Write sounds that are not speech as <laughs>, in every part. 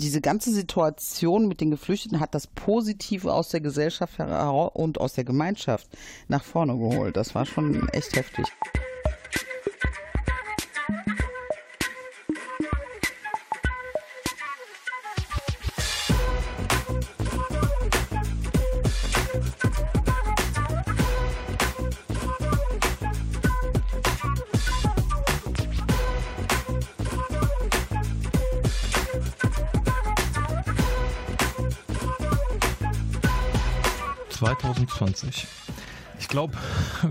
diese ganze Situation mit den Geflüchteten hat das Positive aus der Gesellschaft und aus der Gemeinschaft nach vorne geholt. Das war schon echt heftig. 2020. Ich glaube,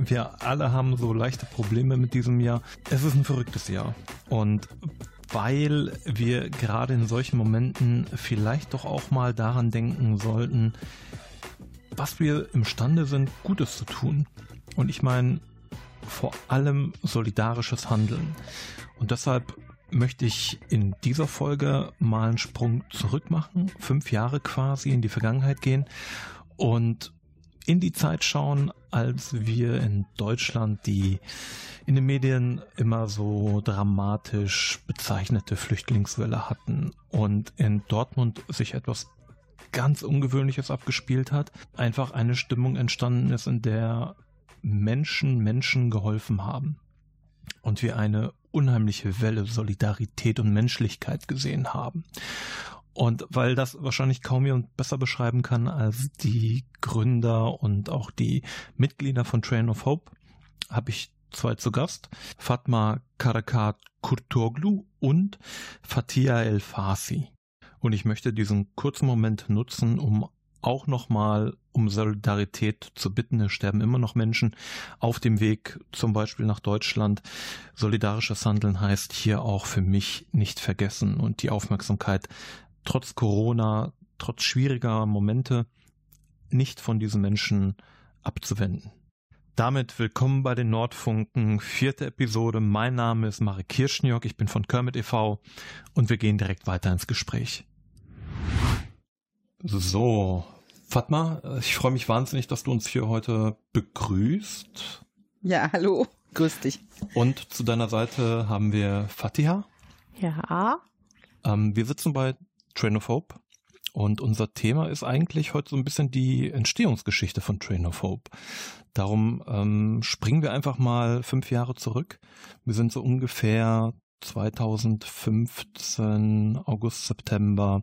wir alle haben so leichte Probleme mit diesem Jahr. Es ist ein verrücktes Jahr. Und weil wir gerade in solchen Momenten vielleicht doch auch mal daran denken sollten, was wir imstande sind, Gutes zu tun. Und ich meine vor allem solidarisches Handeln. Und deshalb möchte ich in dieser Folge mal einen Sprung zurück machen, fünf Jahre quasi in die Vergangenheit gehen und in die Zeit schauen, als wir in Deutschland die in den Medien immer so dramatisch bezeichnete Flüchtlingswelle hatten und in Dortmund sich etwas ganz Ungewöhnliches abgespielt hat. Einfach eine Stimmung entstanden ist, in der Menschen Menschen geholfen haben. Und wir eine unheimliche Welle Solidarität und Menschlichkeit gesehen haben. Und weil das wahrscheinlich kaum jemand besser beschreiben kann als die Gründer und auch die Mitglieder von Train of Hope, habe ich zwei zu Gast. Fatma Karakat Kurtoglu und Fatia El Fasi. Und ich möchte diesen kurzen Moment nutzen, um auch nochmal um Solidarität zu bitten. Es sterben immer noch Menschen auf dem Weg zum Beispiel nach Deutschland. Solidarisches Handeln heißt hier auch für mich nicht vergessen und die Aufmerksamkeit trotz Corona, trotz schwieriger Momente nicht von diesen Menschen abzuwenden. Damit willkommen bei den Nordfunken, vierte Episode. Mein Name ist Marek Kirschniok, ich bin von Kermit e.V. und wir gehen direkt weiter ins Gespräch. So, Fatma, ich freue mich wahnsinnig, dass du uns hier heute begrüßt. Ja, hallo, grüß dich. Und zu deiner Seite haben wir Fatiha. Ja. Ähm, wir sitzen bei Train of Hope. Und unser Thema ist eigentlich heute so ein bisschen die Entstehungsgeschichte von Train of Hope. Darum ähm, springen wir einfach mal fünf Jahre zurück. Wir sind so ungefähr 2015, August, September,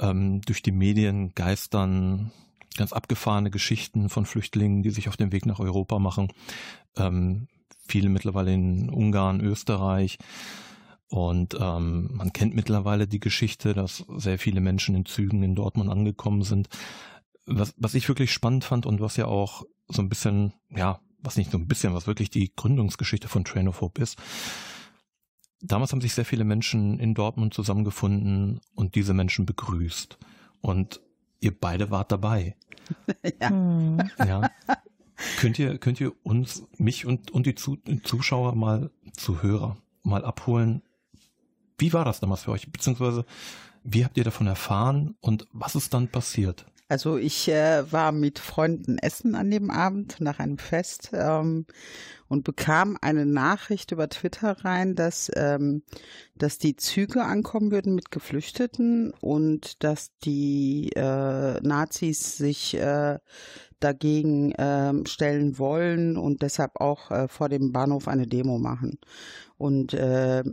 ähm, durch die Medien geistern ganz abgefahrene Geschichten von Flüchtlingen, die sich auf den Weg nach Europa machen. Ähm, viele mittlerweile in Ungarn, Österreich. Und ähm, man kennt mittlerweile die Geschichte, dass sehr viele Menschen in Zügen in Dortmund angekommen sind. Was, was ich wirklich spannend fand und was ja auch so ein bisschen, ja, was nicht so ein bisschen, was wirklich die Gründungsgeschichte von Train of Hope ist. Damals haben sich sehr viele Menschen in Dortmund zusammengefunden und diese Menschen begrüßt. Und ihr beide wart dabei. <laughs> ja. Hm. ja. Könnt ihr, könnt ihr uns, mich und, und die Zuschauer mal, Zuhörer, mal abholen, wie war das damals für euch? Beziehungsweise, wie habt ihr davon erfahren und was ist dann passiert? Also ich äh, war mit Freunden essen an dem Abend nach einem Fest ähm, und bekam eine Nachricht über Twitter rein, dass, ähm, dass die Züge ankommen würden mit Geflüchteten und dass die äh, Nazis sich äh, dagegen äh, stellen wollen und deshalb auch äh, vor dem Bahnhof eine Demo machen. Und äh,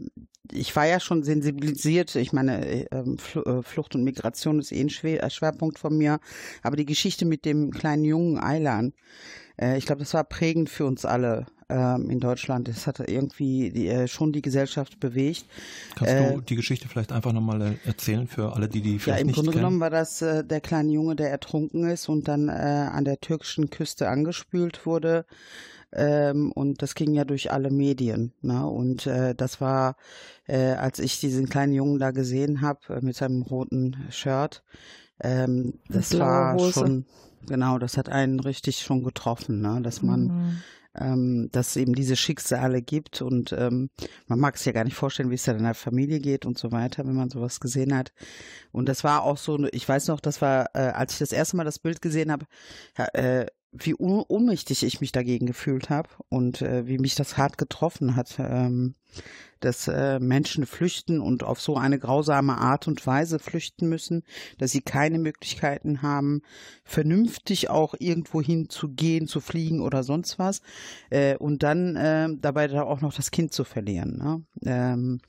ich war ja schon sensibilisiert. Ich meine, äh, ähm, äh, Flucht und Migration ist eh ein äh, Schwerpunkt von mir. Aber die Geschichte mit dem kleinen jungen Eilan, ich glaube, das war prägend für uns alle ähm, in Deutschland. Das hat irgendwie die, schon die Gesellschaft bewegt. Kannst du die Geschichte vielleicht einfach nochmal erzählen für alle, die die vielleicht ja, im nicht Grunde kennen? genommen war das der kleine Junge, der ertrunken ist und dann an der türkischen Küste angespült wurde. Ähm, und das ging ja durch alle Medien. Ne? Und äh, das war, äh, als ich diesen kleinen Jungen da gesehen habe äh, mit seinem roten Shirt, ähm, das war Hose. schon, genau, das hat einen richtig schon getroffen, ne? dass man mhm. ähm, dass es eben diese Schicksale gibt und ähm, man mag es ja gar nicht vorstellen, wie es dann in der Familie geht und so weiter, wenn man sowas gesehen hat. Und das war auch so, ich weiß noch, das war, äh, als ich das erste Mal das Bild gesehen habe, äh, wie un ohnmächtig ich mich dagegen gefühlt habe und äh, wie mich das hart getroffen hat, ähm, dass äh, Menschen flüchten und auf so eine grausame Art und Weise flüchten müssen, dass sie keine Möglichkeiten haben, vernünftig auch irgendwo hin zu gehen, zu fliegen oder sonst was äh, und dann äh, dabei da auch noch das Kind zu verlieren. Ne? Ähm,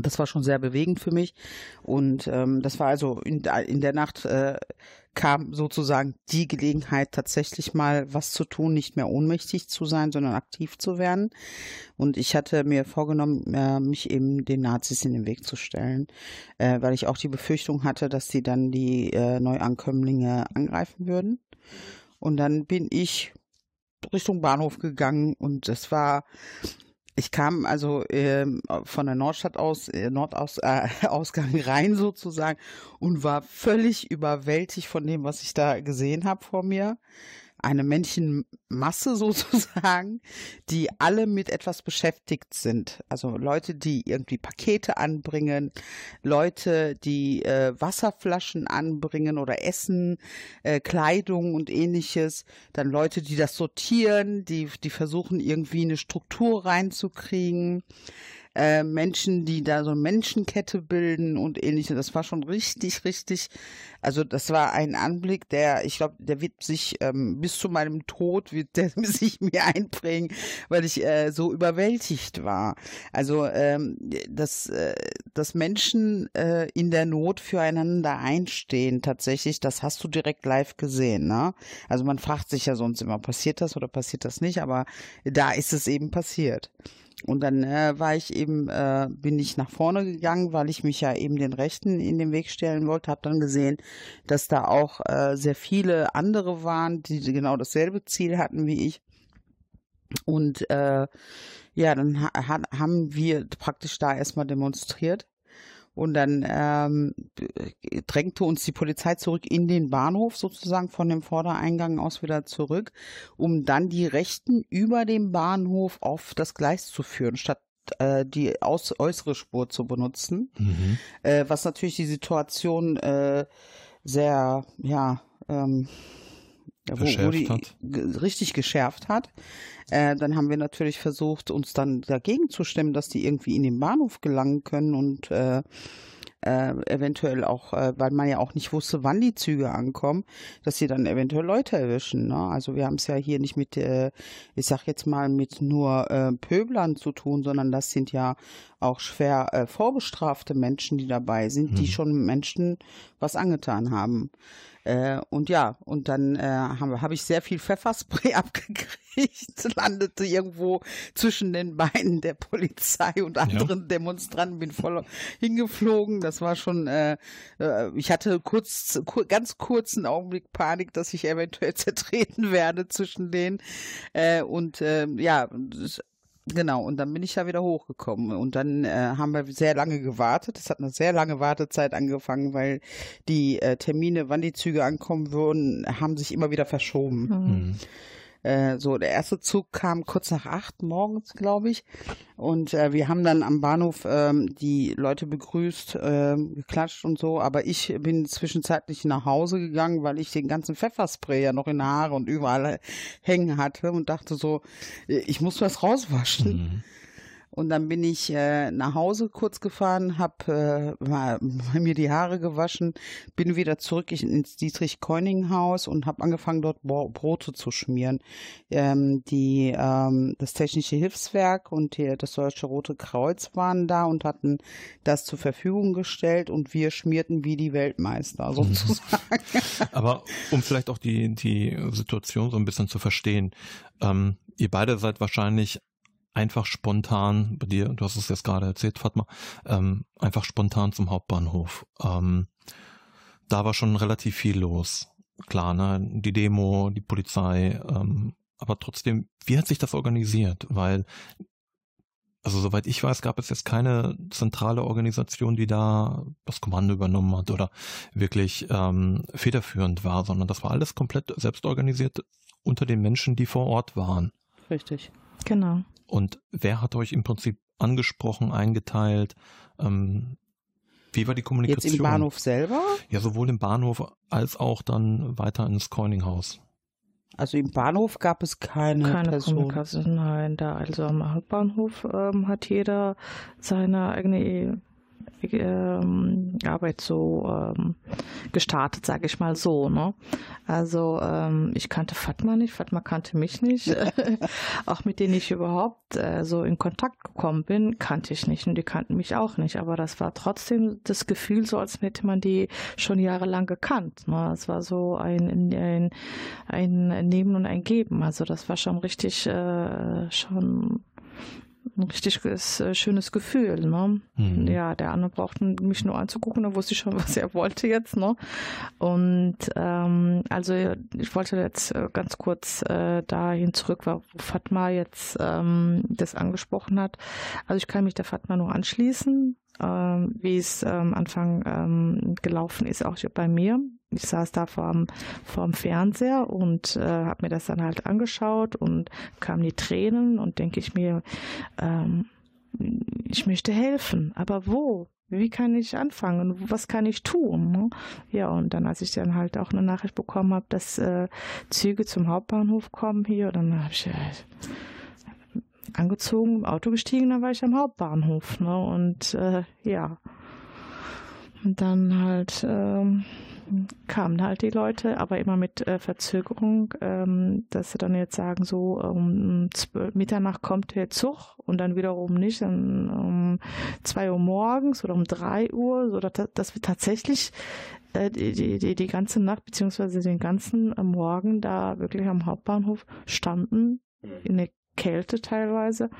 das war schon sehr bewegend für mich. Und ähm, das war also in, in der Nacht äh, kam sozusagen die Gelegenheit, tatsächlich mal was zu tun, nicht mehr ohnmächtig zu sein, sondern aktiv zu werden. Und ich hatte mir vorgenommen, äh, mich eben den Nazis in den Weg zu stellen, äh, weil ich auch die Befürchtung hatte, dass sie dann die äh, Neuankömmlinge angreifen würden. Und dann bin ich Richtung Bahnhof gegangen und es war ich kam also äh, von der Nordstadt aus, äh, Nordausgang äh, <laughs> rein sozusagen und war völlig überwältigt von dem, was ich da gesehen habe vor mir eine Menschenmasse <laughs> sozusagen, die alle mit etwas beschäftigt sind. Also Leute, die irgendwie Pakete anbringen, Leute, die äh, Wasserflaschen anbringen oder Essen, äh, Kleidung und ähnliches. Dann Leute, die das sortieren, die, die versuchen irgendwie eine Struktur reinzukriegen äh, Menschen, die da so Menschenkette bilden und ähnliches. Das war schon richtig, richtig, also das war ein Anblick, der, ich glaube, der wird sich ähm, bis zu meinem Tod, wird der <laughs> sich mir einprägen, weil ich äh, so überwältigt war. Also ähm, dass, äh, dass Menschen äh, in der Not füreinander einstehen, tatsächlich, das hast du direkt live gesehen. Ne? Also man fragt sich ja sonst immer, passiert das oder passiert das nicht, aber da ist es eben passiert. Und dann äh, war ich eben, äh, bin ich nach vorne gegangen, weil ich mich ja eben den Rechten in den Weg stellen wollte, habe dann gesehen, dass da auch äh, sehr viele andere waren, die genau dasselbe Ziel hatten wie ich. Und äh, ja, dann ha haben wir praktisch da erstmal demonstriert. Und dann ähm, drängte uns die Polizei zurück in den Bahnhof, sozusagen von dem Vordereingang aus wieder zurück, um dann die Rechten über dem Bahnhof auf das Gleis zu führen, statt äh, die aus, äußere Spur zu benutzen. Mhm. Äh, was natürlich die Situation äh, sehr, ja, ähm, wo, wo die hat. richtig geschärft hat. Äh, dann haben wir natürlich versucht, uns dann dagegen zu stemmen, dass die irgendwie in den Bahnhof gelangen können und äh, äh, eventuell auch, äh, weil man ja auch nicht wusste, wann die Züge ankommen, dass sie dann eventuell Leute erwischen. Ne? Also wir haben es ja hier nicht mit, äh, ich sag jetzt mal, mit nur äh, Pöblern zu tun, sondern das sind ja auch schwer äh, vorbestrafte Menschen, die dabei sind, hm. die schon Menschen was angetan haben. Äh, und ja, und dann äh, habe hab ich sehr viel Pfefferspray <laughs> abgekriegt, landete irgendwo zwischen den Beinen der Polizei und anderen ja. Demonstranten, bin voll hingeflogen. Das war schon, äh, äh, ich hatte kurz, kur, ganz kurzen Augenblick Panik, dass ich eventuell <laughs> zertreten werde zwischen denen. Äh, und äh, ja, Genau, und dann bin ich ja wieder hochgekommen. Und dann äh, haben wir sehr lange gewartet. Es hat eine sehr lange Wartezeit angefangen, weil die äh, Termine, wann die Züge ankommen würden, haben sich immer wieder verschoben. Mhm. Äh, so, der erste Zug kam kurz nach acht morgens, glaube ich. Und äh, wir haben dann am Bahnhof ähm, die Leute begrüßt, äh, geklatscht und so. Aber ich bin zwischenzeitlich nach Hause gegangen, weil ich den ganzen Pfefferspray ja noch in Haare und überall hängen hatte und dachte so, ich muss was rauswaschen. Mhm. Und dann bin ich äh, nach Hause kurz gefahren, habe äh, <laughs> mir die Haare gewaschen, bin wieder zurück ins Dietrich-Keuning-Haus und habe angefangen, dort Brote zu schmieren. Ähm, die, ähm, das Technische Hilfswerk und die, das Deutsche Rote Kreuz waren da und hatten das zur Verfügung gestellt und wir schmierten wie die Weltmeister <laughs> sozusagen. Aber um vielleicht auch die, die Situation so ein bisschen zu verstehen, ähm, ihr beide seid wahrscheinlich einfach spontan, bei dir, du hast es jetzt gerade erzählt, Fatma, ähm, einfach spontan zum Hauptbahnhof. Ähm, da war schon relativ viel los. Klar, ne? Die Demo, die Polizei, ähm, aber trotzdem, wie hat sich das organisiert? Weil, also soweit ich weiß, gab es jetzt keine zentrale Organisation, die da das Kommando übernommen hat oder wirklich ähm, federführend war, sondern das war alles komplett selbst organisiert unter den Menschen, die vor Ort waren. Richtig. Genau. Und wer hat euch im Prinzip angesprochen, eingeteilt? Ähm, wie war die Kommunikation? Jetzt im Bahnhof selber? Ja, sowohl im Bahnhof als auch dann weiter ins Coininghaus. Also im Bahnhof gab es keine, keine Person. Kommunikation. Nein, da also am Hauptbahnhof ähm, hat jeder seine eigene ähm, Arbeit so ähm, gestartet, sage ich mal so. Ne? Also ähm, ich kannte Fatma nicht, Fatma kannte mich nicht. <laughs> <laughs> auch mit denen ich überhaupt äh, so in Kontakt gekommen bin, kannte ich nicht und die kannten mich auch nicht. Aber das war trotzdem das Gefühl, so als hätte man die schon jahrelang gekannt. Ne? Es war so ein, ein, ein Nehmen und ein Geben. Also das war schon richtig äh, schon ein richtig äh, schönes Gefühl. Ne? Mhm. Ja, der andere brauchte mich nur anzugucken, da wusste ich schon, <laughs> was er wollte jetzt. Ne? Und ähm, also ich wollte jetzt äh, ganz kurz äh, dahin zurück, wo Fatma jetzt ähm, das angesprochen hat. Also ich kann mich der Fatma nur anschließen, ähm, wie es am ähm, Anfang ähm, gelaufen ist, auch bei mir ich saß da vorm, vorm Fernseher und äh, habe mir das dann halt angeschaut und kamen die Tränen und denke ich mir, ähm, ich möchte helfen, aber wo? Wie kann ich anfangen? Was kann ich tun? Ne? Ja, und dann, als ich dann halt auch eine Nachricht bekommen habe, dass äh, Züge zum Hauptbahnhof kommen hier, dann habe ich äh, angezogen, im Auto gestiegen, dann war ich am Hauptbahnhof. Ne? Und äh, ja, und dann halt ähm, kamen halt die Leute, aber immer mit äh, Verzögerung, ähm, dass sie dann jetzt sagen, so um 12, Mitternacht kommt der Zug und dann wiederum nicht, dann um zwei Uhr morgens oder um drei Uhr, so dass, dass wir tatsächlich äh, die, die, die ganze Nacht beziehungsweise den ganzen Morgen da wirklich am Hauptbahnhof standen, mhm. in der Kälte teilweise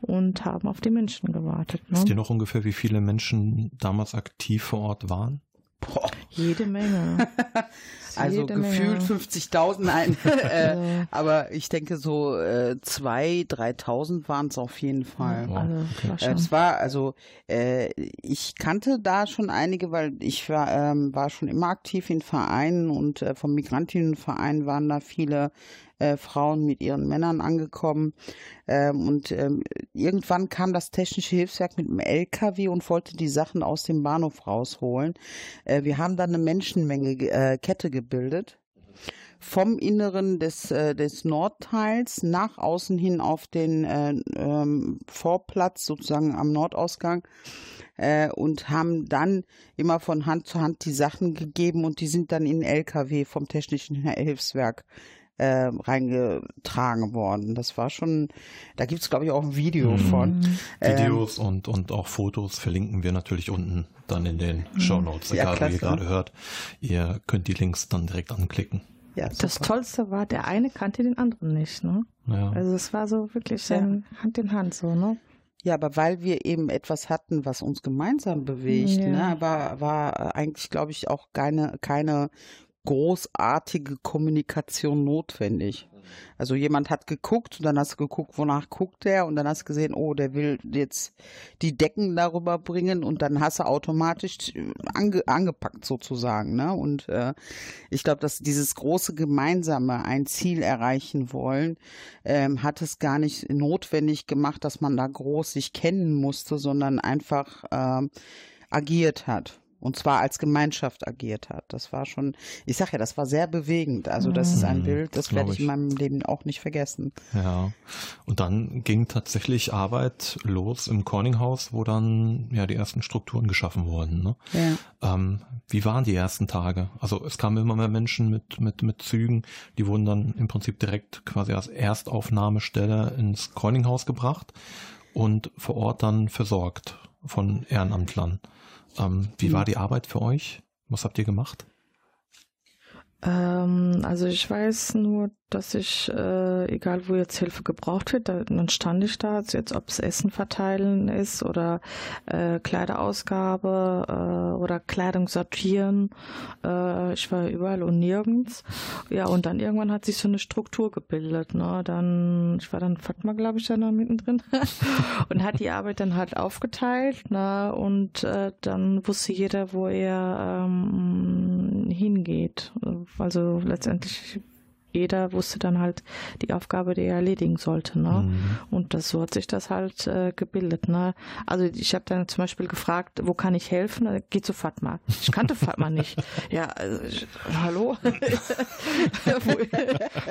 und haben auf die Menschen gewartet. Ne? Wisst ihr noch ungefähr, wie viele Menschen damals aktiv vor Ort waren? Boah. Jede Menge. <laughs> also Jede gefühlt 50.000, nein. <laughs> äh, aber ich denke so äh, 2.000, 3.000 waren es auf jeden Fall. Ja, also, okay. äh, es war also, äh, ich kannte da schon einige, weil ich war, ähm, war schon immer aktiv in Vereinen und äh, vom Migrantinnenverein waren da viele äh, Frauen mit ihren Männern angekommen. Ähm, und ähm, irgendwann kam das technische Hilfswerk mit einem LKW und wollte die Sachen aus dem Bahnhof rausholen. Äh, wir haben dann eine Menschenmenge äh, Kette gebildet vom Inneren des, äh, des Nordteils nach außen hin auf den äh, ähm, Vorplatz, sozusagen am Nordausgang, äh, und haben dann immer von Hand zu Hand die Sachen gegeben und die sind dann in LKW vom Technischen Hilfswerk äh, reingetragen worden. Das war schon, da gibt es glaube ich auch ein Video mhm. von. Videos ähm, und, und auch Fotos verlinken wir natürlich unten dann in den mhm. Show Notes, egal ja, wie ihr gerade hört. Ihr könnt die Links dann direkt anklicken. Ja, das Tollste war, der eine kannte den anderen nicht, ne? Ja. Also es war so wirklich ja. Hand in Hand so, ne? Ja, aber weil wir eben etwas hatten, was uns gemeinsam bewegt, ja. ne, war, war eigentlich, glaube ich, auch keine, keine großartige Kommunikation notwendig. Also jemand hat geguckt und dann hast du geguckt, wonach guckt der und dann hast du gesehen, oh, der will jetzt die Decken darüber bringen und dann hast du automatisch ange, angepackt sozusagen. Ne? Und äh, ich glaube, dass dieses große Gemeinsame ein Ziel erreichen wollen, ähm, hat es gar nicht notwendig gemacht, dass man da groß sich kennen musste, sondern einfach ähm, agiert hat und zwar als Gemeinschaft agiert hat. Das war schon, ich sag ja, das war sehr bewegend. Also das ist ein mhm, Bild, das werde ich in meinem Leben auch nicht vergessen. Ja. Und dann ging tatsächlich Arbeit los im Corninghaus, wo dann ja die ersten Strukturen geschaffen wurden. Ne? Ja. Ähm, wie waren die ersten Tage? Also es kamen immer mehr Menschen mit mit mit Zügen, die wurden dann im Prinzip direkt quasi als Erstaufnahmestelle ins Corninghaus gebracht und vor Ort dann versorgt von Ehrenamtlern. Ähm, wie mhm. war die Arbeit für euch? Was habt ihr gemacht? Ähm, also ich weiß nur, dass ich, äh, egal wo jetzt Hilfe gebraucht wird, da, dann stand ich da, also jetzt ob es Essen verteilen ist oder äh, Kleiderausgabe äh, oder Kleidung sortieren. Äh, ich war überall und nirgends. Ja, und dann irgendwann hat sich so eine Struktur gebildet. Ne? Dann, ich war dann Fatma, glaube ich, da noch mittendrin <laughs> und hat die Arbeit dann halt aufgeteilt. Ne? Und äh, dann wusste jeder, wo er ähm, hingeht. Also letztendlich jeder wusste dann halt die Aufgabe, die er erledigen sollte. Ne? Mhm. Und das, so hat sich das halt äh, gebildet. Ne? Also ich habe dann zum Beispiel gefragt, wo kann ich helfen? Äh, Geh zu Fatma. Ich kannte Fatma nicht. <laughs> Ja, also, hallo? <laughs>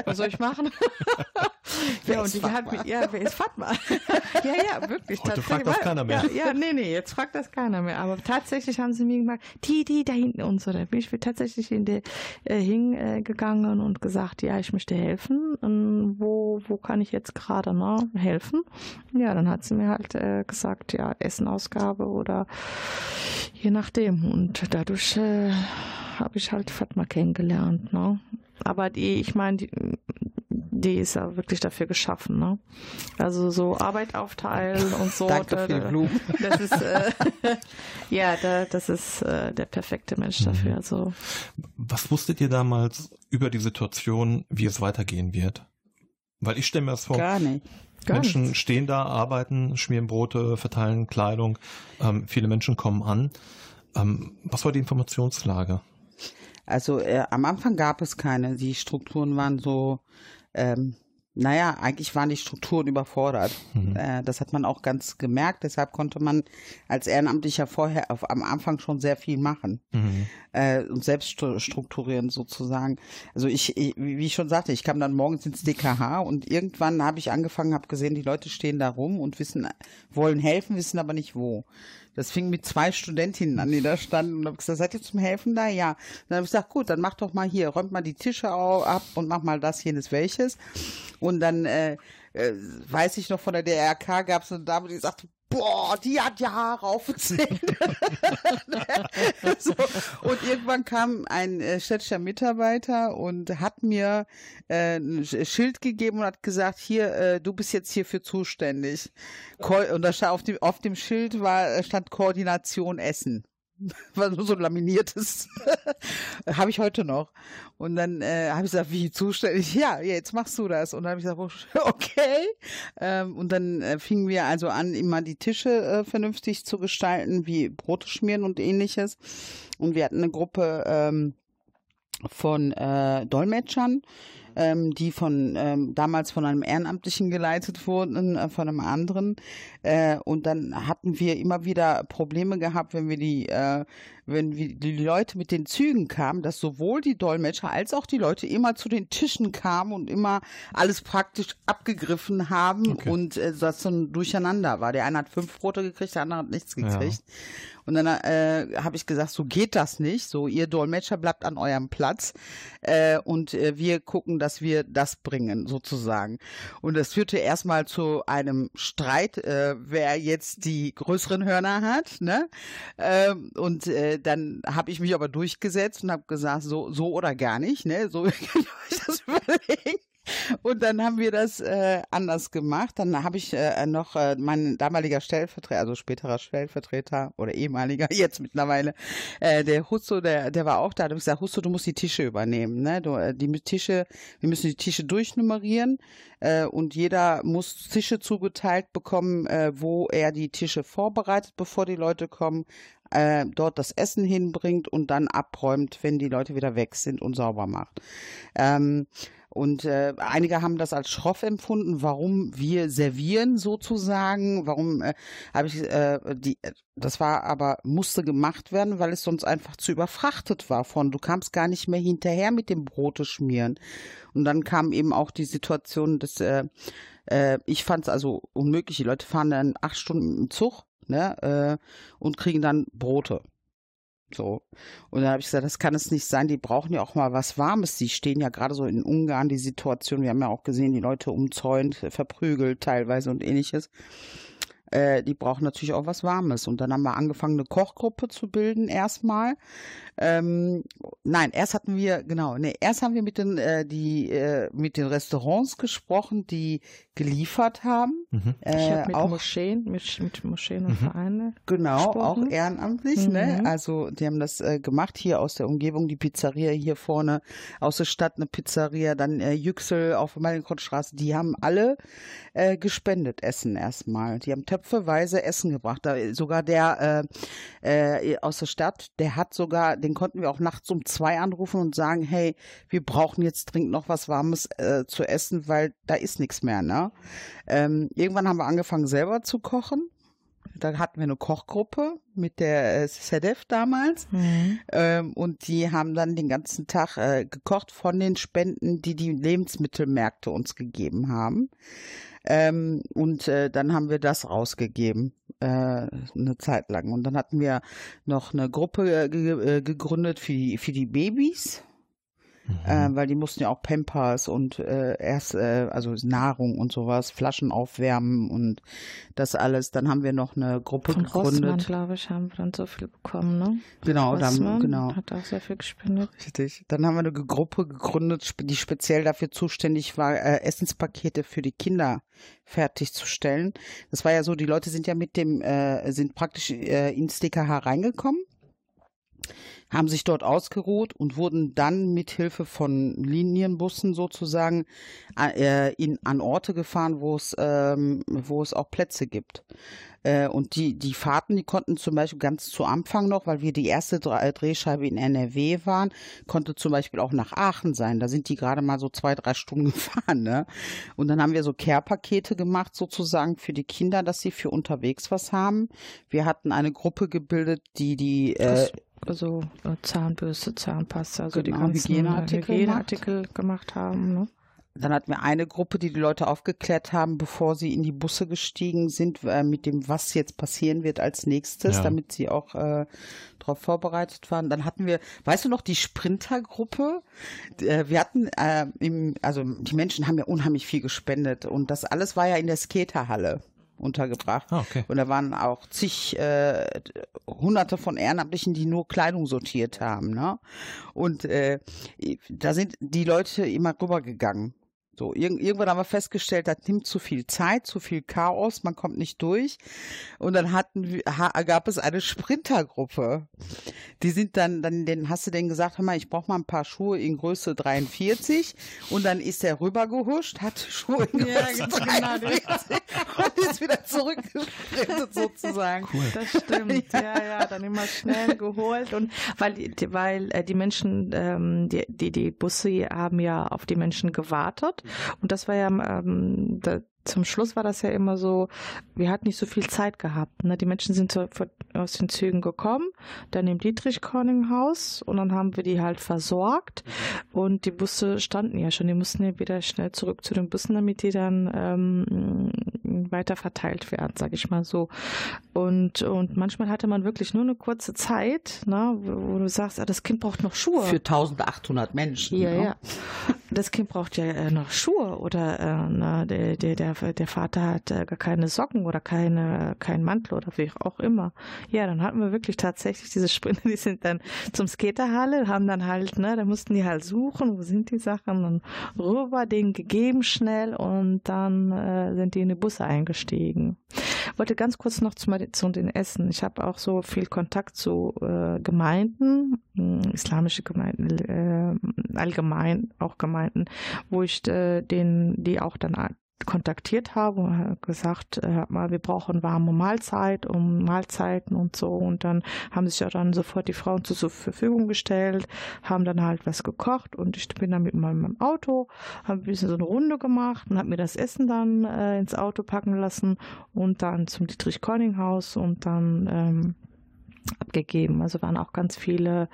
Was soll ich machen? <laughs> ja, und die hat mich, ja, wer ist Fatma? ja, ja, wirklich. Heute fragt das keiner mehr. Ja, ja, nee, nee, jetzt fragt das keiner mehr. Aber tatsächlich haben sie mir gesagt, die, die da hinten und so. Da bin ich tatsächlich in der, äh, hingegangen und gesagt, ja, ich möchte helfen. Und wo, wo kann ich jetzt gerade ne, helfen? Ja, dann hat sie mir halt äh, gesagt, ja, Essenausgabe oder je nachdem. Und dadurch äh, habe ich halt Fatma kennengelernt. Ne? Aber die, ich meine, die, ist ja wirklich dafür geschaffen, ne? Also so Arbeit aufteilen und so. Danke da, für die Blumen. Das ist äh, <laughs> ja, da, das ist äh, der perfekte Mensch mhm. dafür. Also. Was wusstet ihr damals über die Situation, wie es weitergehen wird? Weil ich stelle mir das vor. Gar nicht. Gar Menschen nichts. stehen da, arbeiten, schmieren Brote, verteilen Kleidung. Ähm, viele Menschen kommen an. Ähm, was war die Informationslage? Also äh, am Anfang gab es keine. Die Strukturen waren so ähm, naja, eigentlich waren die Strukturen überfordert. Mhm. Äh, das hat man auch ganz gemerkt. Deshalb konnte man als Ehrenamtlicher vorher auf, am Anfang schon sehr viel machen mhm. äh, und selbst strukturieren sozusagen. Also ich, ich, wie ich schon sagte, ich kam dann morgens ins DKH und irgendwann habe ich angefangen, habe gesehen, die Leute stehen da rum und wissen, wollen helfen, wissen aber nicht wo. Das fing mit zwei Studentinnen an, die da standen und habe gesagt, seid ihr zum Helfen da? Ja. Dann habe ich gesagt, gut, dann mach doch mal hier, räumt mal die Tische ab und mach mal das, jenes, welches. Und dann äh, äh, weiß ich noch von der DRK gab es eine Dame, die sagte, boah, die hat ja Haare auf den Zähnen. <laughs> so. Und irgendwann kam ein äh, städtischer Mitarbeiter und hat mir äh, ein Schild gegeben und hat gesagt, hier, äh, du bist jetzt hierfür zuständig. Ko und da stand auf dem, auf dem Schild war, äh, stand Koordination Essen. <laughs> war nur so laminiertes. <laughs> habe ich heute noch. Und dann äh, habe ich gesagt, wie zuständig? Ja, jetzt machst du das. Und dann habe ich gesagt, <laughs> okay. Ähm, und dann äh, fingen wir also an, immer die Tische äh, vernünftig zu gestalten, wie Brote schmieren und ähnliches. Und wir hatten eine Gruppe ähm, von äh, Dolmetschern, ähm, die von ähm, damals von einem Ehrenamtlichen geleitet wurden, äh, von einem anderen. Äh, und dann hatten wir immer wieder Probleme gehabt, wenn wir die, äh, wenn wir die Leute mit den Zügen kamen, dass sowohl die Dolmetscher als auch die Leute immer zu den Tischen kamen und immer alles praktisch abgegriffen haben okay. und äh, das so ein Durcheinander war. Der eine hat fünf Brote gekriegt, der andere hat nichts gekriegt. Ja. Und dann äh, habe ich gesagt, so geht das nicht. So, ihr Dolmetscher bleibt an eurem Platz äh, und äh, wir gucken, dass wir das bringen, sozusagen. Und das führte erstmal zu einem Streit, äh, wer jetzt die größeren Hörner hat. Ne? Ähm, und äh, dann habe ich mich aber durchgesetzt und habe gesagt, so, so oder gar nicht. Ne? So könnt ihr euch das überlegen. Und dann haben wir das äh, anders gemacht. Dann habe ich äh, noch äh, mein damaliger Stellvertreter, also späterer Stellvertreter oder ehemaliger, <laughs> jetzt mittlerweile, äh, der Husso, der, der war auch da. Da habe ich gesagt, Husso, du musst die Tische übernehmen. Ne? Du, äh, die Tische, wir müssen die Tische durchnummerieren äh, und jeder muss Tische zugeteilt bekommen, äh, wo er die Tische vorbereitet, bevor die Leute kommen äh, dort das Essen hinbringt und dann abräumt, wenn die Leute wieder weg sind und sauber macht. Ähm, und äh, einige haben das als schroff empfunden, warum wir servieren sozusagen, warum äh, habe ich äh, die das war aber musste gemacht werden, weil es sonst einfach zu überfrachtet war von du kamst gar nicht mehr hinterher mit dem Brote schmieren. Und dann kam eben auch die Situation, dass äh, äh, ich fand es also unmöglich, die Leute fahren dann acht Stunden im Zug ne, äh, und kriegen dann Brote. So. Und dann habe ich gesagt, das kann es nicht sein. Die brauchen ja auch mal was Warmes. Die stehen ja gerade so in Ungarn, die Situation. Wir haben ja auch gesehen, die Leute umzäunt, verprügelt teilweise und ähnliches äh, die brauchen natürlich auch was Warmes. Und dann haben wir angefangen, eine Kochgruppe zu bilden erstmal. Ähm, nein, erst hatten wir, genau, nee, erst haben wir mit den, äh, die, äh, mit den Restaurants gesprochen, die geliefert haben. Mhm. Äh, ich habe mit auch, Moscheen, mit, mit Moscheen und mhm. Vereinen. Genau, gesprochen. auch ehrenamtlich, ne? mhm. ne? Also die haben das äh, gemacht hier aus der Umgebung, die Pizzeria hier vorne, aus der Stadt eine Pizzeria, dann äh, Yüksel auf der Malinkrottstraße, die haben alle äh, gespendet Essen erstmal. Die haben Töpfe töpfeweise Essen gebracht. Da, sogar der äh, äh, aus der Stadt, der hat sogar, den konnten wir auch nachts um zwei anrufen und sagen, hey, wir brauchen jetzt dringend noch was Warmes äh, zu essen, weil da ist nichts mehr. Ne? Ähm, irgendwann haben wir angefangen selber zu kochen. Da hatten wir eine Kochgruppe mit der äh, SEDEF damals. Mhm. Ähm, und die haben dann den ganzen Tag äh, gekocht von den Spenden, die die Lebensmittelmärkte uns gegeben haben. Ähm, und äh, dann haben wir das rausgegeben, äh, eine Zeit lang. Und dann hatten wir noch eine Gruppe äh, äh gegründet für die, für die Babys. Äh, mhm. Äh, weil die mussten ja auch Pampers und äh, erst, äh, also Nahrung und sowas, Flaschen aufwärmen und das alles. Dann haben wir noch eine Gruppe Von gegründet. Glaube ich, haben wir dann so viel bekommen, ne? Genau, dann, genau. Hat auch sehr viel gespendet. Richtig. Dann haben wir eine Gruppe gegründet, die speziell dafür zuständig war, äh, Essenspakete für die Kinder fertigzustellen. Das war ja so, die Leute sind ja mit dem, äh, sind praktisch äh, ins DKH reingekommen haben sich dort ausgeruht und wurden dann mit Hilfe von Linienbussen sozusagen äh, in, an Orte gefahren, wo es, ähm, wo es auch Plätze gibt. Äh, und die, die Fahrten, die konnten zum Beispiel ganz zu Anfang noch, weil wir die erste Drehscheibe in NRW waren, konnte zum Beispiel auch nach Aachen sein. Da sind die gerade mal so zwei, drei Stunden <laughs> gefahren. Ne? Und dann haben wir so Care-Pakete gemacht, sozusagen für die Kinder, dass sie für unterwegs was haben. Wir hatten eine Gruppe gebildet, die die äh, also äh, Zahnbürste, Zahnpasta, also genau, die ganzen Hygieneartikel, Hygieneartikel gemacht. gemacht haben. Ne? Dann hatten wir eine Gruppe, die die Leute aufgeklärt haben, bevor sie in die Busse gestiegen sind, äh, mit dem, was jetzt passieren wird als nächstes, ja. damit sie auch äh, darauf vorbereitet waren. Dann hatten wir, weißt du noch, die Sprintergruppe. Äh, wir hatten, äh, im, also die Menschen haben ja unheimlich viel gespendet und das alles war ja in der Skaterhalle untergebracht. Ah, okay. Und da waren auch zig äh, hunderte von Ehrenamtlichen, die nur Kleidung sortiert haben. Ne? Und äh, da sind die Leute immer rübergegangen. So, irg irgendwann haben wir festgestellt, das nimmt zu viel Zeit, zu viel Chaos, man kommt nicht durch. Und dann hatten wir, gab es eine Sprintergruppe. Die sind dann, dann den hast du denen gesagt, hör mal, ich brauche mal ein paar Schuhe in Größe 43. Und dann ist er rübergehuscht, hat Schuhe in Größe ja, 43 genau. und ist wieder zurückgesprintet sozusagen. Cool. Das stimmt, <laughs> ja, ja, dann immer schnell geholt. Und weil, weil äh, die Menschen, ähm, die, die, die Busse haben ja auf die Menschen gewartet. Und das war ja, ähm, da, zum Schluss war das ja immer so, wir hatten nicht so viel Zeit gehabt. Ne? Die Menschen sind so aus den Zügen gekommen, dann im Dietrich-Corning-Haus und dann haben wir die halt versorgt und die Busse standen ja schon, die mussten ja wieder schnell zurück zu den Bussen, damit die dann ähm, weiter verteilt werden, sag ich mal so. Und, und manchmal hatte man wirklich nur eine kurze Zeit, ne, wo, wo du sagst, ah, das Kind braucht noch Schuhe. Für 1800 Menschen. Ja, ne? ja. Das Kind braucht ja äh, noch Schuhe oder äh, na, der, der, der, der Vater hat äh, gar keine Socken oder keine, keinen Mantel oder wie auch immer. Ja, dann hatten wir wirklich tatsächlich diese Sprinter, <laughs> die sind dann zum Skaterhalle, haben dann halt, ne, da mussten die halt suchen, wo sind die Sachen und rüber, denen gegeben schnell und dann äh, sind die in die Busse eingestiegen. Wollte ganz kurz noch zu, zu den Essen. Ich habe auch so viel Kontakt zu äh, Gemeinden, äh, islamische Gemeinden, äh, allgemein auch Gemeinden, wo ich äh, den, die auch dann kontaktiert habe und gesagt, äh, mal, wir brauchen warme Mahlzeit, um Mahlzeiten und so. Und dann haben sich ja dann sofort die Frauen zur Verfügung gestellt, haben dann halt was gekocht und ich bin dann mit meinem Auto, habe ein bisschen so eine Runde gemacht und habe mir das Essen dann äh, ins Auto packen lassen und dann zum Dietrich-Corning-Haus und dann ähm, abgegeben. Also waren auch ganz viele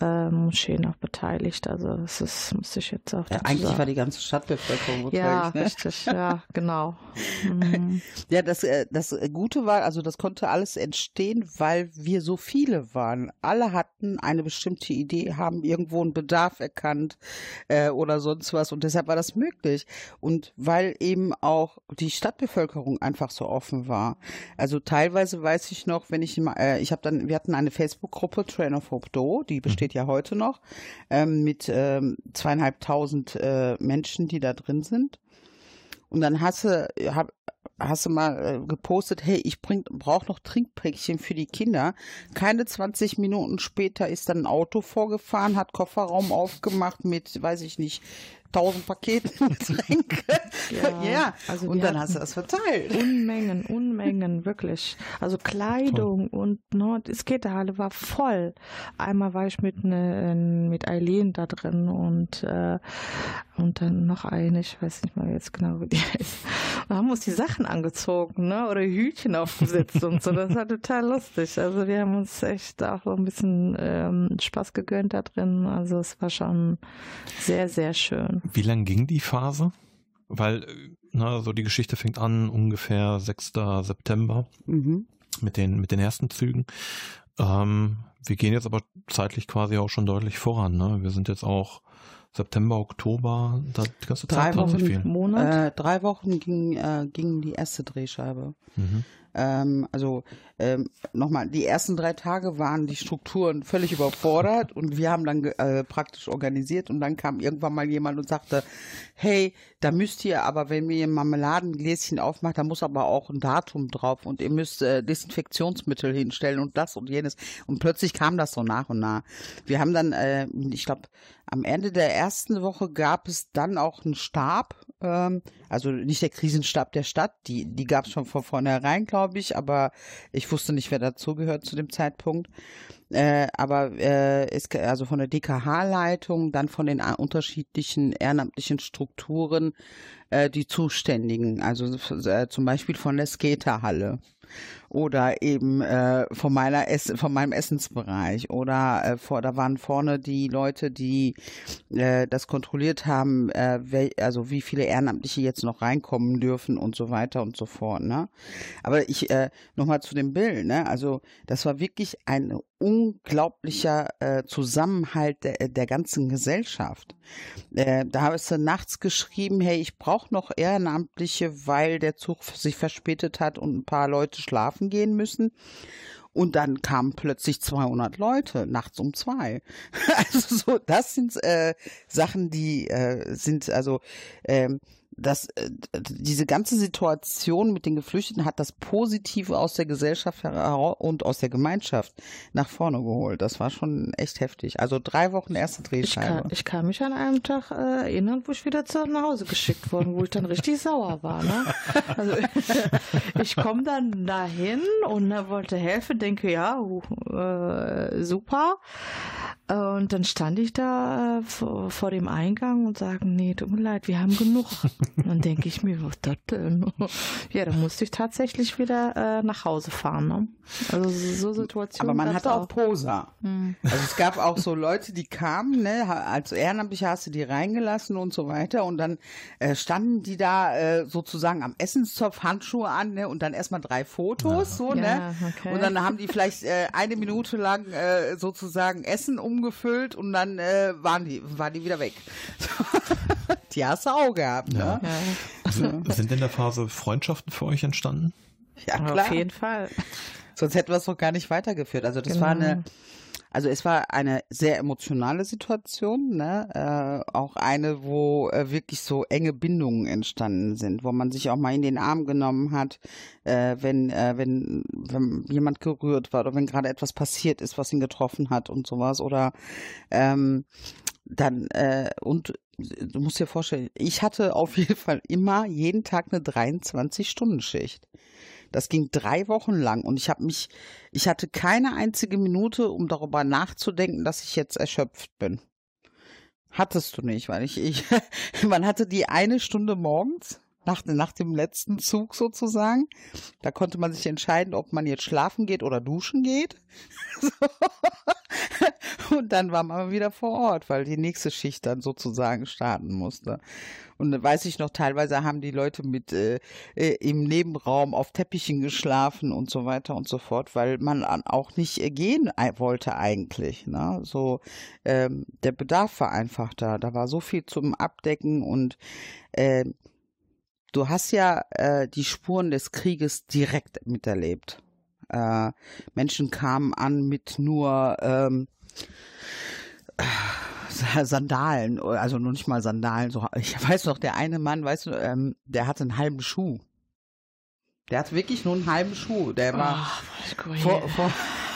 äh, Moscheen auch beteiligt. Also das ist, muss ich jetzt auch ja, Eigentlich sagen. war die ganze Stadtbevölkerung Ja, ne? richtig, ja, <laughs> genau. Mhm. Ja, das, äh, das Gute war, also das konnte alles entstehen, weil wir so viele waren. Alle hatten eine bestimmte Idee, haben irgendwo einen Bedarf erkannt äh, oder sonst was und deshalb war das möglich. Und weil eben auch die Stadtbevölkerung einfach so offen war. Also teilweise weiß ich noch, wenn ich, äh, ich habe dann, wir hatten eine Facebook-Gruppe, Train of Hope Do, die besteht steht ja heute noch, ähm, mit ähm, zweieinhalbtausend äh, Menschen, die da drin sind. Und dann hast du, hab, hast du mal äh, gepostet, hey, ich brauche noch Trinkpäckchen für die Kinder. Keine 20 Minuten später ist dann ein Auto vorgefahren, hat Kofferraum aufgemacht mit, weiß ich nicht, tausend Pakete <laughs> Getränke. Ja, ja. Also und dann hast du das verteilt. Unmengen, Unmengen, wirklich. Also Kleidung Toll. und no, die Skaterhalle war voll. Einmal war ich mit ne, mit Eileen da drin und äh, und dann noch eine, ich weiß nicht mal jetzt genau, wie die heißt. Wir haben uns die Sachen angezogen, ne? Oder Hütchen aufgesetzt <laughs> und so. Das war total lustig. Also wir haben uns echt auch so ein bisschen ähm, Spaß gegönnt da drin. Also es war schon sehr, sehr schön. Wie lang ging die Phase? Weil, na, so die Geschichte fängt an ungefähr 6. September mhm. mit den mit den ersten Zügen. Ähm, wir gehen jetzt aber zeitlich quasi auch schon deutlich voran. Ne? Wir sind jetzt auch September, Oktober, da die ganze Zeit drei Wochen, viel. Monat? Äh, drei Wochen ging, äh, ging die erste Drehscheibe. Mhm. Ähm, also ähm, nochmal, die ersten drei Tage waren die Strukturen völlig überfordert und wir haben dann äh, praktisch organisiert und dann kam irgendwann mal jemand und sagte, hey, da müsst ihr aber, wenn ihr ein Marmeladengläschen aufmacht, da muss aber auch ein Datum drauf und ihr müsst äh, Desinfektionsmittel hinstellen und das und jenes. Und plötzlich kam das so nach und nach. Wir haben dann, äh, ich glaube, am Ende der ersten Woche gab es dann auch einen Stab, ähm, also nicht der Krisenstab der Stadt, die, die gab es schon von vornherein, glaube ich, aber ich wusste nicht, wer dazugehört zu dem Zeitpunkt. Äh, aber äh, ist also von der DKH-Leitung, dann von den unterschiedlichen ehrenamtlichen Strukturen äh, die Zuständigen, also äh, zum Beispiel von der Skaterhalle oder eben äh, von meiner Ess von meinem Essensbereich oder äh, vor da waren vorne die Leute, die äh, das kontrolliert haben, äh, wel, also wie viele Ehrenamtliche jetzt noch reinkommen dürfen und so weiter und so fort. Ne? Aber ich äh, nochmal zu dem Bild. Ne? Also das war wirklich ein unglaublicher äh, Zusammenhalt der, der ganzen Gesellschaft. Äh, da habe ich nachts geschrieben, hey, ich brauche noch Ehrenamtliche, weil der Zug sich verspätet hat und ein paar Leute schlafen gehen müssen. Und dann kamen plötzlich 200 Leute nachts um zwei. <laughs> Also so, das sind äh, Sachen, die äh, sind also ähm, das, äh, diese ganze Situation mit den Geflüchteten hat das Positive aus der Gesellschaft und aus der Gemeinschaft nach vorne geholt. Das war schon echt heftig. Also drei Wochen erste Drehscheibe. Ich kann, ich kann mich an einem Tag äh, erinnern, wo ich wieder zu nach Hause geschickt worden, wo ich dann richtig sauer war. Ne? Also <laughs> ich komme dann dahin und er wollte helfen, denke ja, äh, super. Und dann stand ich da äh, vor, vor, dem Eingang und sage, nee, tut mir leid, wir haben genug. <laughs> dann denke ich mir, was das denn? <laughs> ja, dann musste ich tatsächlich wieder äh, nach Hause fahren. Ne? Also so Situationen. Aber man hat auch Poser. Hm. Also es gab auch so Leute, die kamen, ne, als Ehrenamtliche hast du die reingelassen und so weiter und dann äh, standen die da äh, sozusagen am Essenstopf Handschuhe an, ne, und dann erstmal drei Fotos, ja. so, ne? ja, ne? Okay. Und dann haben die vielleicht äh, eine Minute lang sozusagen Essen um umgefüllt und dann äh, waren die, waren die wieder weg. <laughs> die hast du auch gehabt, ne? Ja. Also, <laughs> sind in der Phase Freundschaften für euch entstanden? Ja, klar. Auf jeden Fall. Sonst hätten wir es doch gar nicht weitergeführt. Also das genau. war eine, also es war eine sehr emotionale Situation, ne? Äh, auch eine, wo äh, wirklich so enge Bindungen entstanden sind, wo man sich auch mal in den Arm genommen hat, äh, wenn, äh, wenn, wenn jemand gerührt war oder wenn gerade etwas passiert ist, was ihn getroffen hat und sowas. Oder ähm, dann äh, und du musst dir vorstellen, ich hatte auf jeden Fall immer jeden Tag eine 23-Stunden-Schicht. Das ging drei Wochen lang und ich habe mich, ich hatte keine einzige Minute, um darüber nachzudenken, dass ich jetzt erschöpft bin. Hattest du nicht, weil ich, ich <laughs> man hatte die eine Stunde morgens nach, nach dem letzten Zug sozusagen. Da konnte man sich entscheiden, ob man jetzt schlafen geht oder duschen geht. <laughs> <laughs> Und dann war man wieder vor Ort, weil die nächste Schicht dann sozusagen starten musste. Und da weiß ich noch, teilweise haben die Leute mit äh, äh im Nebenraum auf Teppichen geschlafen und so weiter und so fort, weil man auch nicht gehen wollte eigentlich. Ne? So ähm, der Bedarf war einfach da. Da war so viel zum Abdecken und äh, du hast ja äh, die Spuren des Krieges direkt miterlebt. Äh, Menschen kamen an mit nur ähm, Sandalen, also noch nicht mal Sandalen. So, ich weiß noch, der eine Mann, weißt du, ähm, der hatte einen halben Schuh. Der hat wirklich nur einen halben Schuh. Der war oh, vor, vor,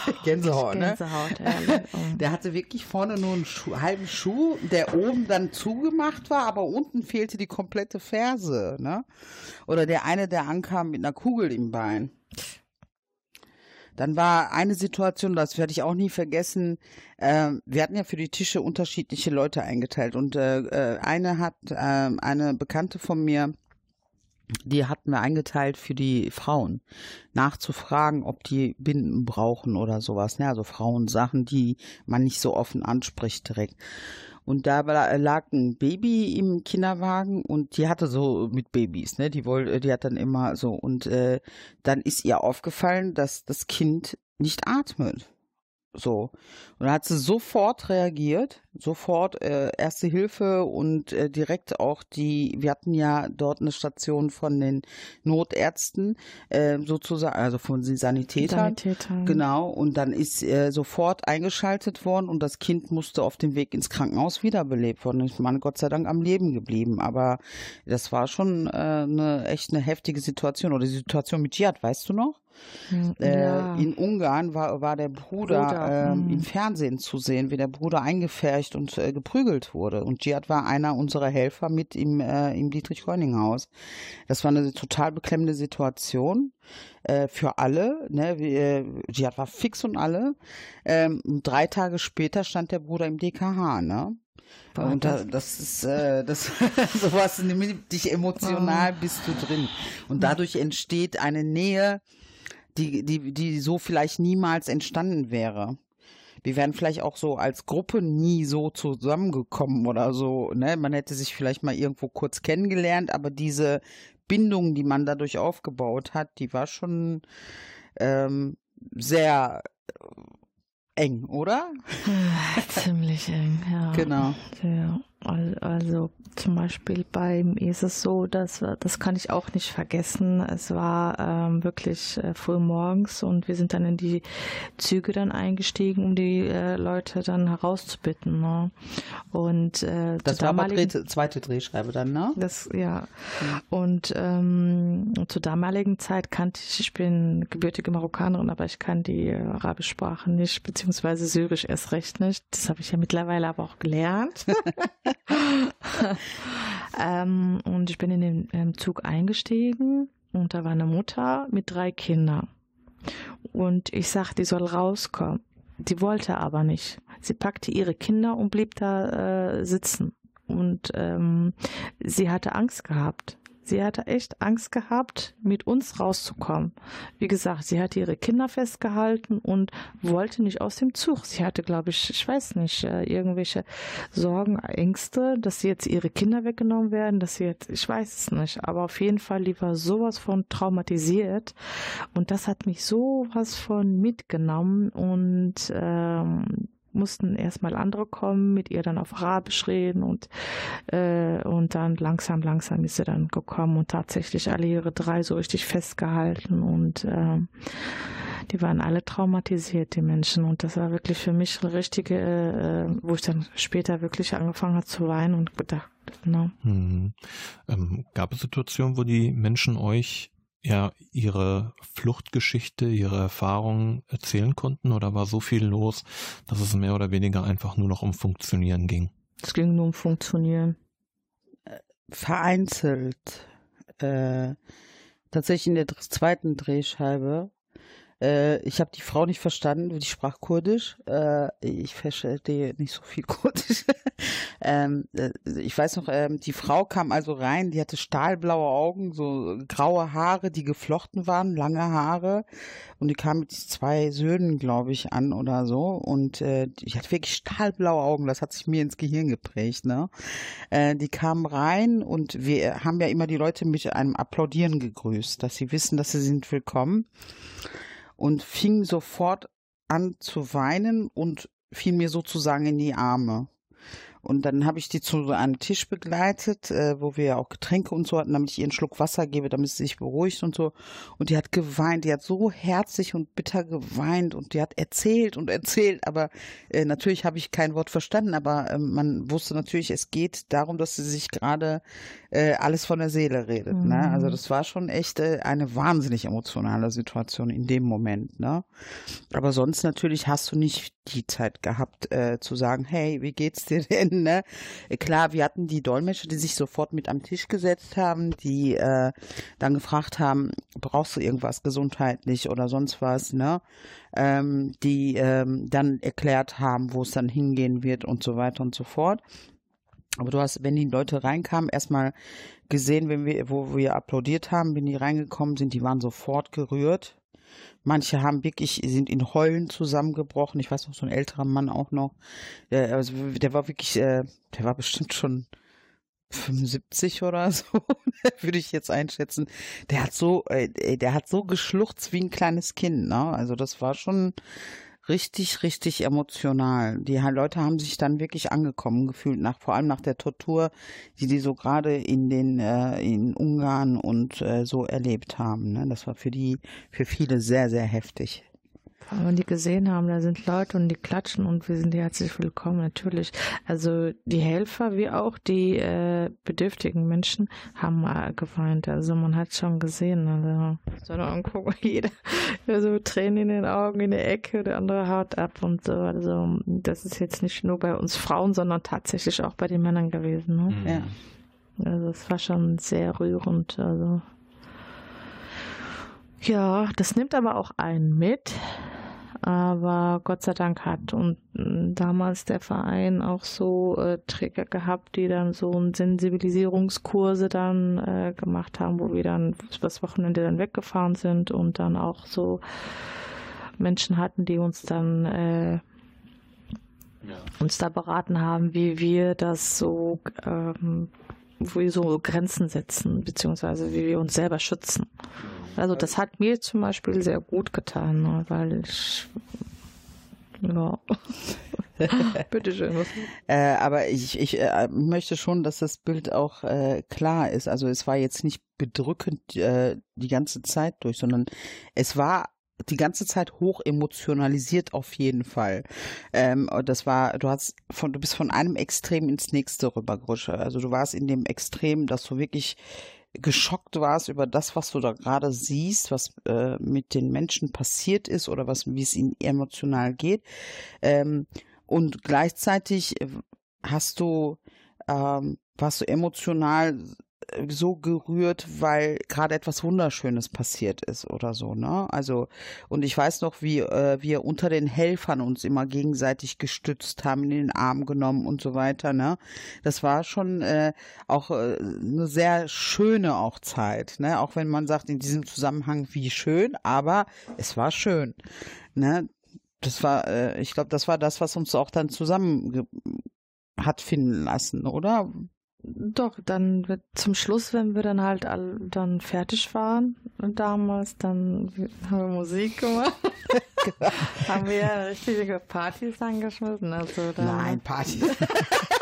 <laughs> Gänsehaut, ne? Gänsehaut, ehrlich. <laughs> Oh. Der hatte wirklich vorne nur einen Schuh, halben Schuh, der oben dann zugemacht war, aber unten fehlte die komplette Ferse, ne? Oder der eine, der ankam mit einer Kugel im Bein. Dann war eine Situation, das werde ich auch nie vergessen. Äh, wir hatten ja für die Tische unterschiedliche Leute eingeteilt und äh, äh eine hat, äh, eine Bekannte von mir, die hatten wir eingeteilt für die Frauen, nachzufragen, ob die Binden brauchen oder sowas. Ne? Also Frauensachen, die man nicht so offen anspricht direkt. Und da lag ein Baby im Kinderwagen und die hatte so mit Babys, ne? Die wollte, die hat dann immer so und äh, dann ist ihr aufgefallen, dass das Kind nicht atmet. So. Und da hat sie sofort reagiert, sofort äh, Erste Hilfe und äh, direkt auch die, wir hatten ja dort eine Station von den Notärzten, äh, sozusagen, also von den Sanitätern. Sanitätern. Genau. Und dann ist äh, sofort eingeschaltet worden und das Kind musste auf dem Weg ins Krankenhaus wiederbelebt worden. Ich meine, Gott sei Dank am Leben geblieben. Aber das war schon äh, eine echt eine heftige Situation. Oder die Situation mit Jihad, weißt du noch? Hm, ja. Äh, in Ungarn war, war der Bruder, Bruder. Mhm. im Fernsehen zu sehen, wie der Bruder eingefärcht und äh, geprügelt wurde. Und Giat war einer unserer Helfer mit im, äh, im Dietrich-Heuning-Haus. Das war eine total beklemmende Situation äh, für alle. Ne? Äh, Giat war fix und alle. Ähm, drei Tage später stand der Bruder im DKH. Ne? und da, das ist äh, das <laughs> sowas nimmt dich emotional oh. bist du drin und dadurch entsteht eine Nähe die, die, die so vielleicht niemals entstanden wäre. Wir wären vielleicht auch so als Gruppe nie so zusammengekommen oder so. Ne? Man hätte sich vielleicht mal irgendwo kurz kennengelernt, aber diese Bindung, die man dadurch aufgebaut hat, die war schon ähm, sehr eng, oder? <laughs> Ziemlich eng, ja. Genau. Ja. Also zum Beispiel bei mir ist es so, dass das kann ich auch nicht vergessen. Es war ähm, wirklich äh, früh morgens und wir sind dann in die Züge dann eingestiegen, um die äh, Leute dann herauszubitten. Ne? Und äh, das war aber zweite Drehschreibe dann, ne? Das ja. Mhm. Und ähm, zur damaligen Zeit kannte ich, ich bin gebürtige Marokkanerin, aber ich kann die arabische Sprache nicht, beziehungsweise Syrisch erst recht nicht. Das habe ich ja mittlerweile aber auch gelernt. <laughs> <laughs> ähm, und ich bin in den ähm, Zug eingestiegen und da war eine Mutter mit drei Kindern. Und ich sagte, die soll rauskommen. Die wollte aber nicht. Sie packte ihre Kinder und blieb da äh, sitzen. Und ähm, sie hatte Angst gehabt. Sie hatte echt Angst gehabt, mit uns rauszukommen. Wie gesagt, sie hatte ihre Kinder festgehalten und wollte nicht aus dem Zug. Sie hatte, glaube ich, ich weiß nicht, äh, irgendwelche Sorgen, Ängste, dass jetzt ihre Kinder weggenommen werden, dass sie jetzt, ich weiß es nicht, aber auf jeden Fall, die war sowas von traumatisiert und das hat mich sowas von mitgenommen und ähm, mussten erstmal andere kommen, mit ihr dann auf Arabisch reden und, äh, und dann langsam, langsam ist sie dann gekommen und tatsächlich alle ihre drei so richtig festgehalten und äh, die waren alle traumatisiert, die Menschen. Und das war wirklich für mich eine richtige, äh, wo ich dann später wirklich angefangen habe zu weinen und gedacht, no. Hm. Ähm, gab es Situationen, wo die Menschen euch ja ihre Fluchtgeschichte, ihre Erfahrungen erzählen konnten oder war so viel los, dass es mehr oder weniger einfach nur noch um Funktionieren ging? Es ging nur um Funktionieren. Äh, vereinzelt. Äh, tatsächlich in der zweiten Drehscheibe äh, ich habe die Frau nicht verstanden, die sprach Kurdisch. Äh, ich verstehe nicht so viel <laughs> Kurdisch. ähm, äh, ich weiß noch, ähm, die Frau kam also rein, die hatte stahlblaue Augen, so graue Haare, die geflochten waren, lange Haare. Und die kam mit zwei Söhnen, glaube ich, an oder so. Und äh, die hat wirklich stahlblaue Augen, das hat sich mir ins Gehirn geprägt. Ne? Äh, die kam rein und wir haben ja immer die Leute mit einem Applaudieren gegrüßt, dass sie wissen, dass sie sind willkommen und fing sofort an zu weinen und fiel mir sozusagen in die Arme. Und dann habe ich die zu einem Tisch begleitet, äh, wo wir ja auch Getränke und so hatten, damit ich ihr einen Schluck Wasser gebe, damit sie sich beruhigt und so. Und die hat geweint, die hat so herzlich und bitter geweint und die hat erzählt und erzählt, aber äh, natürlich habe ich kein Wort verstanden, aber äh, man wusste natürlich, es geht darum, dass sie sich gerade äh, alles von der Seele redet. Ne? Mhm. Ne? Also das war schon echt äh, eine wahnsinnig emotionale Situation in dem Moment. Ne? Aber sonst natürlich hast du nicht die Zeit gehabt äh, zu sagen, hey, wie geht's dir <laughs> denn? Ne? Klar, wir hatten die Dolmetscher, die sich sofort mit am Tisch gesetzt haben, die äh, dann gefragt haben, brauchst du irgendwas gesundheitlich oder sonst was, ne? Ähm, die ähm, dann erklärt haben, wo es dann hingehen wird und so weiter und so fort. Aber du hast, wenn die Leute reinkamen, erstmal gesehen, wenn wir, wo wir applaudiert haben, wenn die reingekommen sind, die waren sofort gerührt. Manche haben wirklich, sind in Heulen zusammengebrochen. Ich weiß noch, so ein älterer Mann auch noch. Der, also, der war wirklich, äh, der war bestimmt schon 75 oder so, <laughs> würde ich jetzt einschätzen. Der hat so, äh, der hat so geschluchzt wie ein kleines Kind, ne? Also das war schon, richtig, richtig emotional. Die Leute haben sich dann wirklich angekommen gefühlt, nach, vor allem nach der Tortur, die die so gerade in den, äh, in Ungarn und äh, so erlebt haben. Ne? Das war für die, für viele sehr, sehr heftig wenn die gesehen haben, da sind Leute und die klatschen und wir sind herzlich willkommen, natürlich. Also die Helfer wie auch die äh, bedürftigen Menschen haben äh, geweint. Also man hat schon gesehen, also so angucken, <laughs> jeder so Tränen in den Augen in der Ecke, der andere haut ab und so. Also das ist jetzt nicht nur bei uns Frauen, sondern tatsächlich auch bei den Männern gewesen. Ne? Mhm. Ja. Also es war schon sehr rührend. Also ja, das nimmt aber auch einen mit. Aber Gott sei Dank hat und mm, damals der Verein auch so äh, Träger gehabt, die dann so ein Sensibilisierungskurse dann äh, gemacht haben, wo wir dann das Wochenende dann weggefahren sind und dann auch so Menschen hatten, die uns dann äh, ja. uns da beraten haben, wie wir das so ähm, wo wir so Grenzen setzen, beziehungsweise wie wir uns selber schützen. Also das hat mir zum Beispiel sehr gut getan, ne, weil ich ja. <laughs> Bitte schön. Was? Äh, aber ich, ich äh, möchte schon, dass das Bild auch äh, klar ist. Also es war jetzt nicht bedrückend äh, die ganze Zeit durch, sondern es war die ganze Zeit hoch emotionalisiert auf jeden Fall. Ähm, das war, du hast von, du bist von einem Extrem ins nächste rübergerutscht. Also du warst in dem Extrem, dass du wirklich geschockt warst über das, was du da gerade siehst, was äh, mit den Menschen passiert ist oder was, wie es ihnen emotional geht. Ähm, und gleichzeitig hast du, ähm, warst du emotional so gerührt, weil gerade etwas Wunderschönes passiert ist oder so, ne? Also, und ich weiß noch, wie äh, wir unter den Helfern uns immer gegenseitig gestützt haben, in den Arm genommen und so weiter, ne? Das war schon äh, auch äh, eine sehr schöne auch Zeit, ne? Auch wenn man sagt in diesem Zusammenhang, wie schön, aber es war schön, ne? Das war, äh, ich glaube, das war das, was uns auch dann zusammen hat finden lassen, oder? Doch, dann wird zum Schluss, wenn wir dann halt all, dann fertig waren damals, dann haben wir Musik gemacht. <laughs> haben wir richtige Partys angeschmissen. Also dann Nein, Partys. <laughs>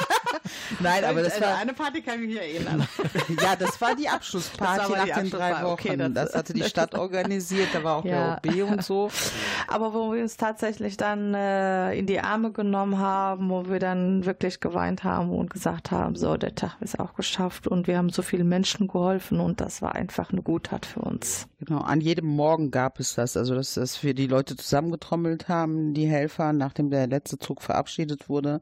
<laughs> Nein, aber das war eine Party kann ich mich erinnern. <laughs> ja, das war die Abschlussparty nach den drei Wochen. Okay, das, das, hatte die Stadt <laughs> organisiert, da war auch ja. der OB und so. Aber wo wir uns tatsächlich dann äh, in die Arme genommen haben, wo wir dann wirklich geweint haben und gesagt haben, so der Tag ist auch geschafft und wir haben so vielen Menschen geholfen und das war einfach eine Guttat für uns. Genau, an jedem Morgen gab es das, also dass, dass wir die Leute zusammengetrommelt haben, die Helfer, nachdem der letzte Zug verabschiedet wurde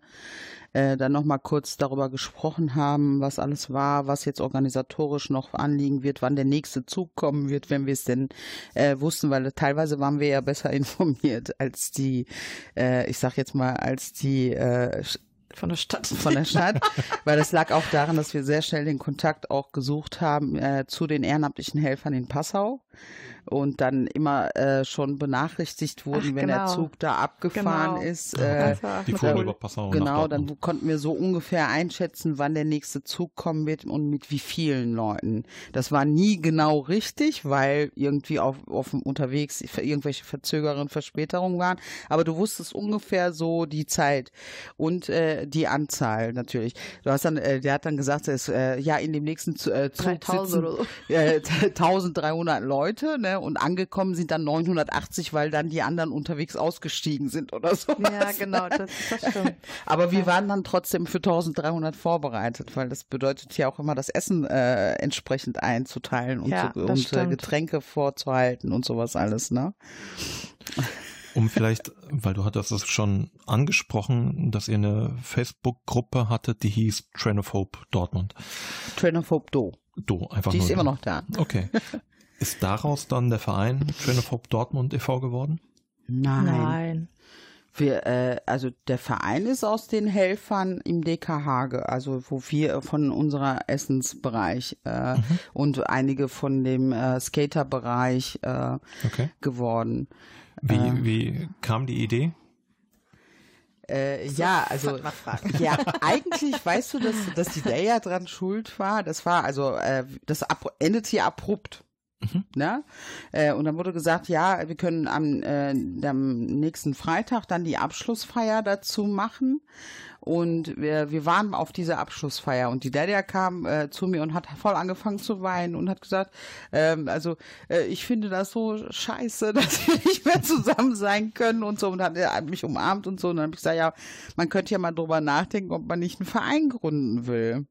äh, dann nochmal kurz darüber gesprochen haben, was alles war, was jetzt organisatorisch noch anliegen wird, wann der nächste Zug kommen wird, wenn wir es denn äh, wussten, weil teilweise waren wir ja besser <laughs> informiert als die, äh, ich sag jetzt mal, als die äh, von der Stadt. Von der Stadt, <laughs> weil das lag auch daran, dass wir sehr schnell den Kontakt auch gesucht haben äh, zu den ehrenamtlichen Helfern in Passau und dann immer äh, schon benachrichtigt wurden, Ach, wenn der genau. Zug da abgefahren Genau. ist. Äh, Die fuhren über Passau nach Genau, Dortmund. dann konnten wir so ungefähr einschätzen, wann der nächste Zug kommen wird und mit wie vielen Leuten. Das war nie genau richtig, weil irgendwie auf, auf dem unterwegs irgendwelche Verzögerungen, Verspätungen waren. Aber du wusstest ungefähr so die Zeit und äh, die Anzahl natürlich. Du hast dann, äh, der hat dann gesagt, es, äh, ja in dem nächsten äh, Zug 3000 sitzen oder so. äh, <laughs> 1300 Leute, ne? Und angekommen sind dann 980, weil dann die anderen unterwegs ausgestiegen sind oder <laughs> so. Ja, genau, das, das stimmt. <laughs> Aber wir waren dann trotzdem für 1300 vorbereitet, weil das bedeutet ja auch immer, das Essen äh, entsprechend einzuteilen und, Ja, das und äh. Getränke vorzuhalten und sowas alles, ne? Um vielleicht, weil du hattest es schon angesprochen, dass ihr eine Facebook-Gruppe hattet, die hieß Trainophobe Dortmund. Trainophobe Do. Du, einfach Die nur ist immer noch da. Okay. <laughs> Ist daraus dann der Verein Trainophobe Dortmund e.V. geworden? Nein. Nein. Wir, äh, also der Verein ist aus den Helfern im DKH, ge- also wo wir von unserer Essensbereich äh, und einige von dem äh, Skaterbereich äh, Okay. geworden. Wie, Ähm. wie kam die Idee? Äh, ja, also ja, eigentlich weißt du, dass, dass die Daya dran schuld war. Das war also äh, das ab, endete hier abrupt. Mhm. Ne? Äh, und dann wurde gesagt, ja, wir können am, äh, am nächsten Freitag dann die Abschlussfeier dazu machen. Und wir, wir waren auf dieser Abschlussfeier und die Dadia kam äh, zu mir und hat voll angefangen zu weinen und hat gesagt, ähm, also äh, ich finde das so scheiße, <laughs> dass wir nicht mehr zusammen sein können und so und hat er mich umarmt und so und dann habe ich gesagt, ja, man könnte ja mal drüber nachdenken, ob man nicht einen Verein gründen will.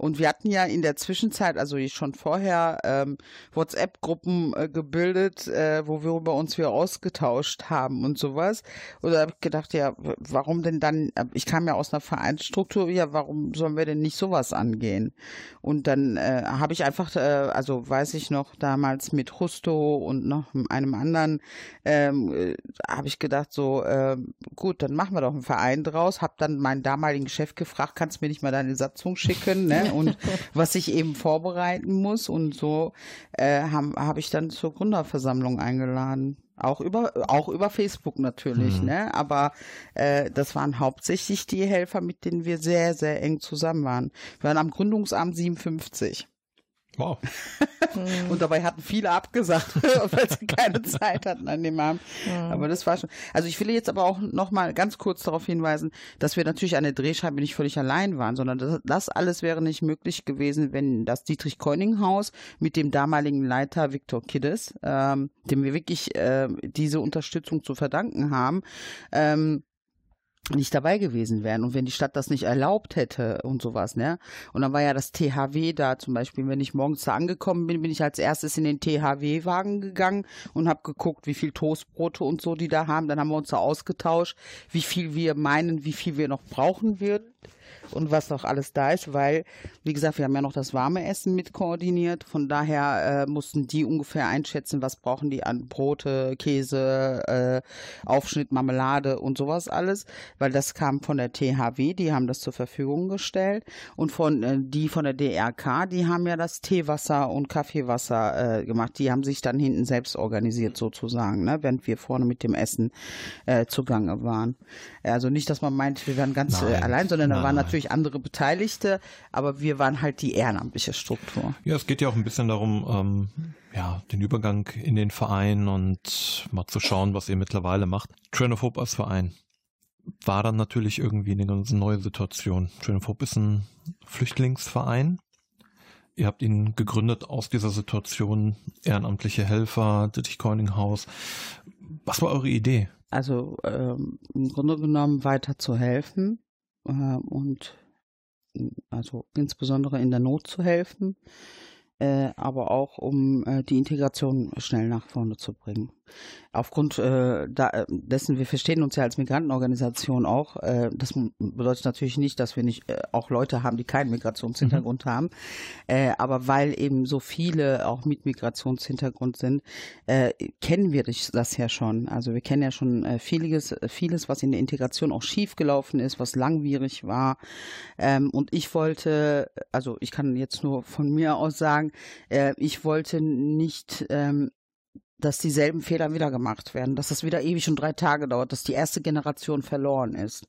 Und wir hatten ja in der Zwischenzeit, also schon vorher, ähm, WhatsApp-Gruppen äh, gebildet, äh, wo wir über uns wieder ausgetauscht haben und sowas. Und da habe ich gedacht, ja, warum denn dann, äh, ich kam ja aus einer Vereinsstruktur, ja, warum sollen wir denn nicht sowas angehen? Und dann äh, habe ich einfach, äh, also weiß ich noch, damals mit Justo und noch einem anderen, ähm, äh, habe ich gedacht, so, äh, gut, dann machen wir doch einen Verein draus. Hab dann meinen damaligen Chef gefragt, kannst du mir nicht mal deine Satzung schicken, ne? Und was ich eben vorbereiten muss. Und so äh, habe hab ich dann zur Gründerversammlung eingeladen. Auch über, auch über Facebook natürlich, Mhm. ne? Aber äh, das waren hauptsächlich die Helfer, mit denen wir sehr, sehr eng zusammen waren. Wir waren am Gründungsamt 57. Wow. <laughs> Und dabei hatten viele abgesagt, <laughs> weil sie keine Zeit hatten an dem Abend. Aber das war schon. Also ich will jetzt aber auch noch mal ganz kurz darauf hinweisen, dass wir natürlich an der Drehscheibe nicht völlig allein waren, sondern das, das alles wäre nicht möglich gewesen, wenn das Dietrich Keuning Haus mit dem damaligen Leiter Viktor Kiddes, ähm, dem wir wirklich äh, diese Unterstützung zu verdanken haben, ähm, nicht dabei gewesen wären und wenn die Stadt das nicht erlaubt hätte und sowas, ne? Und dann war ja das THW da zum Beispiel, wenn ich morgens da angekommen bin, bin ich als erstes in den THW-Wagen gegangen und habe geguckt, wie viel Toastbrote und so die da haben. Dann haben wir uns da ausgetauscht, wie viel wir meinen, wie viel wir noch brauchen würden und was noch alles da ist, weil, wie gesagt, wir haben ja noch das warme Essen mit koordiniert. Von daher äh, mussten die ungefähr einschätzen, was brauchen die an Brote, Käse, äh, Aufschnitt, Marmelade und sowas alles, weil das kam von der THW, die haben das zur Verfügung gestellt und von äh, die von der DRK, die haben ja das Teewasser und Kaffeewasser äh, gemacht. Die haben sich dann hinten selbst organisiert sozusagen, ne, während wir vorne mit dem Essen äh, zugange waren. Also nicht, dass man meint, wir wären ganz äh, allein, sondern da waren Nein. natürlich andere Beteiligte, aber wir waren halt die ehrenamtliche Struktur. Ja, es geht ja auch ein bisschen darum, ähm, ja, den Übergang in den Verein und mal zu schauen, was ihr mittlerweile macht. Trainophobe als Verein war dann natürlich irgendwie eine ganz neue Situation. Trainophobe ist ein Flüchtlingsverein. Ihr habt ihn gegründet aus dieser Situation, ehrenamtliche Helfer, Dietrich Haus. Was war eure Idee? Also ähm, im Grunde genommen weiter zu helfen äh, und äh, also insbesondere in der Not zu helfen, äh, aber auch um äh, die Integration schnell nach vorne zu bringen. Aufgrund äh, da, dessen, wir verstehen uns ja als Migrantenorganisation auch. Äh, das bedeutet natürlich nicht, dass wir nicht äh, auch Leute haben, die keinen Migrationshintergrund mhm. haben. Äh, aber weil eben so viele auch mit Migrationshintergrund sind, äh, kennen wir das ja schon. Also wir kennen ja schon äh, vieles, vieles, was in der Integration auch schiefgelaufen ist, was langwierig war. Ähm, und ich wollte, also ich kann jetzt nur von mir aus sagen, äh, ich wollte nicht ähm, dass dieselben Fehler wieder gemacht werden, dass das wieder ewig und drei Tage dauert, dass die erste Generation verloren ist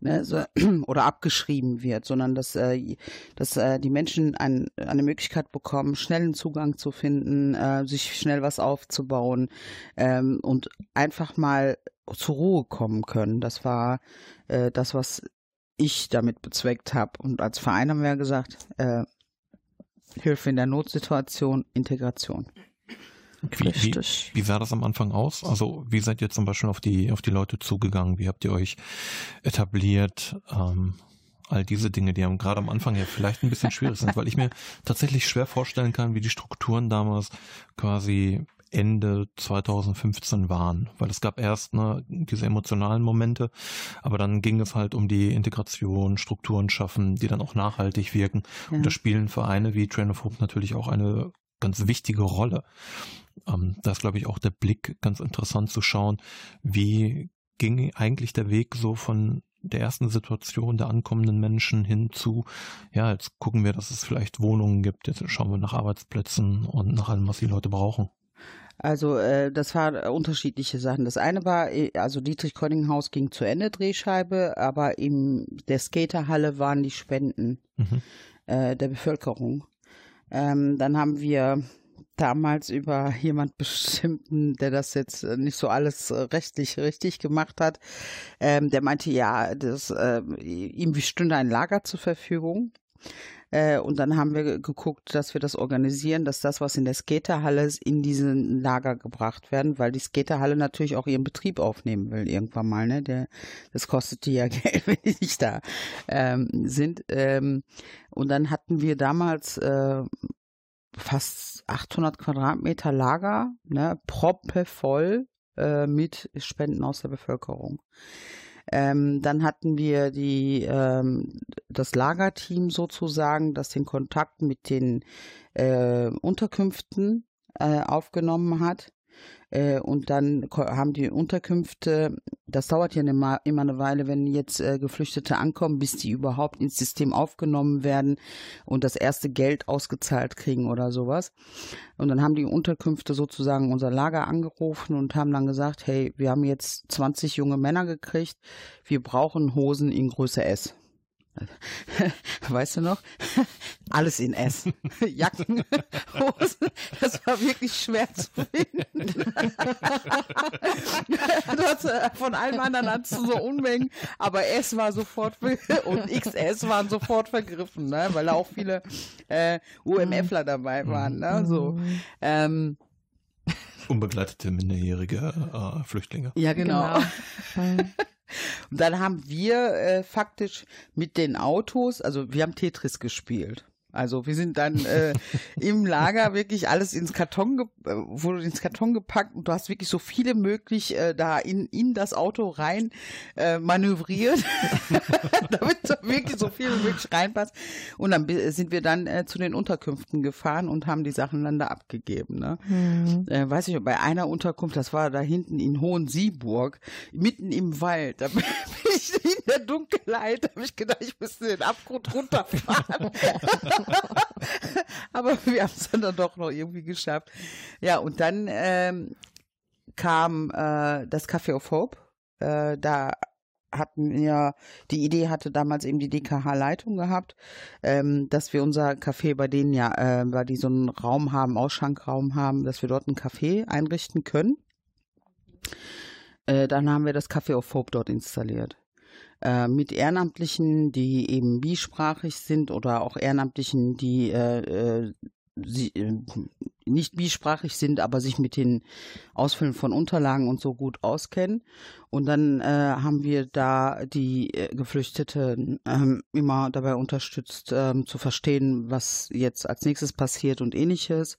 ne, so, <clears throat> oder abgeschrieben wird, sondern dass, äh, dass äh, die Menschen ein, eine Möglichkeit bekommen, schnellen Zugang zu finden, äh, sich schnell was aufzubauen ähm, und einfach mal zur Ruhe kommen können. Das war äh, das, was ich damit bezweckt habe. Und als Verein haben wir gesagt, äh, Hilfe in der Notsituation, Integration. Wie, wie, wie, sah das am Anfang aus? Also wie seid ihr zum Beispiel auf die, auf die Leute zugegangen? Wie habt ihr euch etabliert? Ähm, all diese Dinge, die haben gerade am Anfang ja vielleicht ein bisschen schwierig sind, weil ich mir tatsächlich schwer vorstellen kann, wie die Strukturen damals quasi Ende 2015 waren, weil es gab erst ne, diese emotionalen Momente, aber dann ging es halt um die Integration, Strukturen schaffen, die dann auch nachhaltig wirken. Ja. Und da spielen Vereine wie Train of Hope natürlich auch eine ganz wichtige Rolle. Ähm, da ist, glaube ich, auch der Blick ganz interessant zu schauen, wie ging eigentlich der Weg so von der ersten Situation der ankommenden Menschen hin zu, ja, jetzt gucken wir, dass es vielleicht Wohnungen gibt, jetzt schauen wir nach Arbeitsplätzen und nach allem, was die Leute brauchen. Also äh, das waren unterschiedliche Sachen. Das eine war, äh, also Dietrich Konninghaus ging zu Ende Drehscheibe, aber in der Skaterhalle waren die Spenden mhm. äh, der Bevölkerung. Ähm, dann haben wir damals über jemand bestimmten, der das jetzt äh, nicht so alles äh, rechtlich richtig gemacht hat, ähm, der meinte, ja, das, äh, ihm stünde ein Lager zur Verfügung. Äh, und dann haben wir geguckt, dass wir das organisieren, dass das, was in der Skaterhalle ist, in diesen Lager gebracht werden, weil die Skaterhalle natürlich auch ihren Betrieb aufnehmen will irgendwann mal. Ne? Der, das kostet die ja <laughs> Geld, wenn die nicht da ähm, sind. Ähm, und dann hatten wir damals äh, fast 800 Quadratmeter Lager, ne, proppevoll äh, mit Spenden aus der Bevölkerung. Ähm, dann hatten wir die, ähm, das Lagerteam sozusagen, das den Kontakt mit den äh, Unterkünften äh, aufgenommen hat. Äh, und dann haben die Unterkünfte, das dauert ja immer, eine Weile, wenn jetzt äh, Geflüchtete ankommen, bis die überhaupt ins System aufgenommen werden und das erste Geld ausgezahlt kriegen oder sowas. Und dann haben die Unterkünfte sozusagen unser Lager angerufen und haben dann gesagt, hey, wir haben jetzt 20 junge Männer gekriegt, wir brauchen Hosen in Größe S. <laughs> Weißt du noch? <laughs> Alles in S. <laughs> Jacken, Hosen, das war wirklich schwer zu finden. hast, äh, von allem anderen hattest du so Unmengen, aber S war sofort und XS waren sofort vergriffen, ne? weil da auch viele äh, UMFler dabei waren. Ne? So. Mhm. Ähm, Unbegleitete minderjährige äh, Flüchtlinge. Ja, genau. genau. Und dann haben wir äh, faktisch mit den Autos, also wir haben Tetris gespielt. Also wir sind dann äh, im Lager wirklich alles ins Karton, äh, wurde ins Karton gepackt und du hast wirklich so viele möglich äh, da in, in das Auto rein äh, manövriert, <laughs> damit wirklich so viel möglich reinpasst. Und dann sind wir dann äh, zu den Unterkünften gefahren und haben die Sachen dann da abgegeben. Ne? Mhm. Äh, weiß ich, bei einer Unterkunft, das war da hinten in Hohensieburg, mitten im Wald, da <laughs> bin ich in der Dunkelheit, habe ich gedacht, ich müsste den Abgrund runterfahren. <laughs> <laughs> Aber wir haben es dann doch noch irgendwie geschafft. Ja, und dann ähm, kam äh, das Café of Hope. Äh, da hatten wir, die Idee hatte damals eben die DKH-Leitung gehabt, ähm, dass wir unser Café bei denen ja, äh, weil die so einen Raum haben, Ausschankraum haben, dass wir dort ein Café einrichten können. Äh, dann haben wir das Café of Hope dort installiert. Äh, mit Ehrenamtlichen, die eben bisprachig sind oder auch Ehrenamtlichen, die äh, äh, sie, äh, nicht bisprachig sind, aber sich mit den Ausfüllen von Unterlagen und so gut auskennen. Und dann äh, haben wir da die Geflüchteten ähm, immer dabei unterstützt, ähm, zu verstehen, was jetzt als nächstes passiert und ähnliches.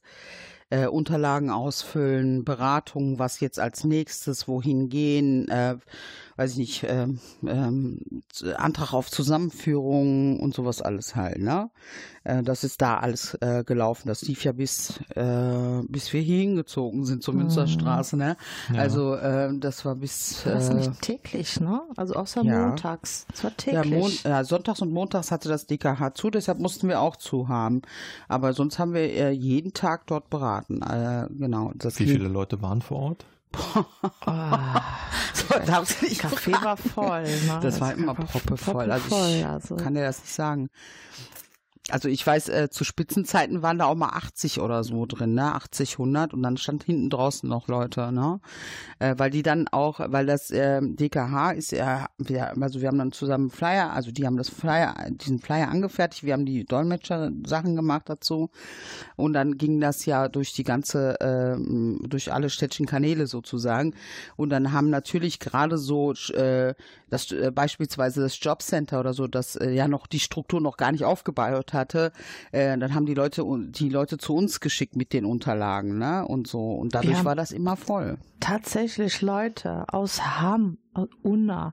äh, Unterlagen ausfüllen, Beratungen, was jetzt als nächstes, wohin gehen, äh, weiß ich nicht, ähm, ähm, Antrag auf Zusammenführung und sowas alles halt, ne? Äh, das ist da alles äh, gelaufen. Das lief ja bis, äh, bis wir hier hingezogen sind zur Münsterstraße, ne? Ja. Also äh, das war bis War das äh, nicht täglich, ne? Also außer ja. montags. Es war ja, täglich. Mon ja, sonntags und montags hatte das DKH zu, deshalb mussten wir auch zu haben. Aber sonst haben wir äh, jeden Tag dort beraten. Äh, genau. Das Wie viele Leute waren vor Ort? Ah, So, darfst du nicht Café war voll. Ne? Das war immer proppevoll. Also proppevoll, ich also. kann dir das nicht sagen. Also ich weiß, äh, zu Spitzenzeiten waren da auch mal 80 oder so drin, ne? 80, 100 und dann stand hinten draußen noch Leute, ne? Äh, weil die dann auch, weil das äh, DKH ist ja, wir, also wir haben dann zusammen Flyer, also die haben das Flyer, diesen Flyer angefertigt, wir haben die Dolmetscher-Sachen gemacht dazu und dann ging das ja durch die ganze, ähm, durch alle städtischen Kanäle sozusagen und dann haben natürlich gerade so äh, das äh, beispielsweise das Jobcenter oder so, das äh, ja noch die Struktur noch gar nicht aufgebaut hatte, äh, dann haben die Leute die Leute zu uns geschickt mit den Unterlagen, ne? Und so und dadurch war das immer voll. tatsächlich Leute aus Hamm, aus Unna,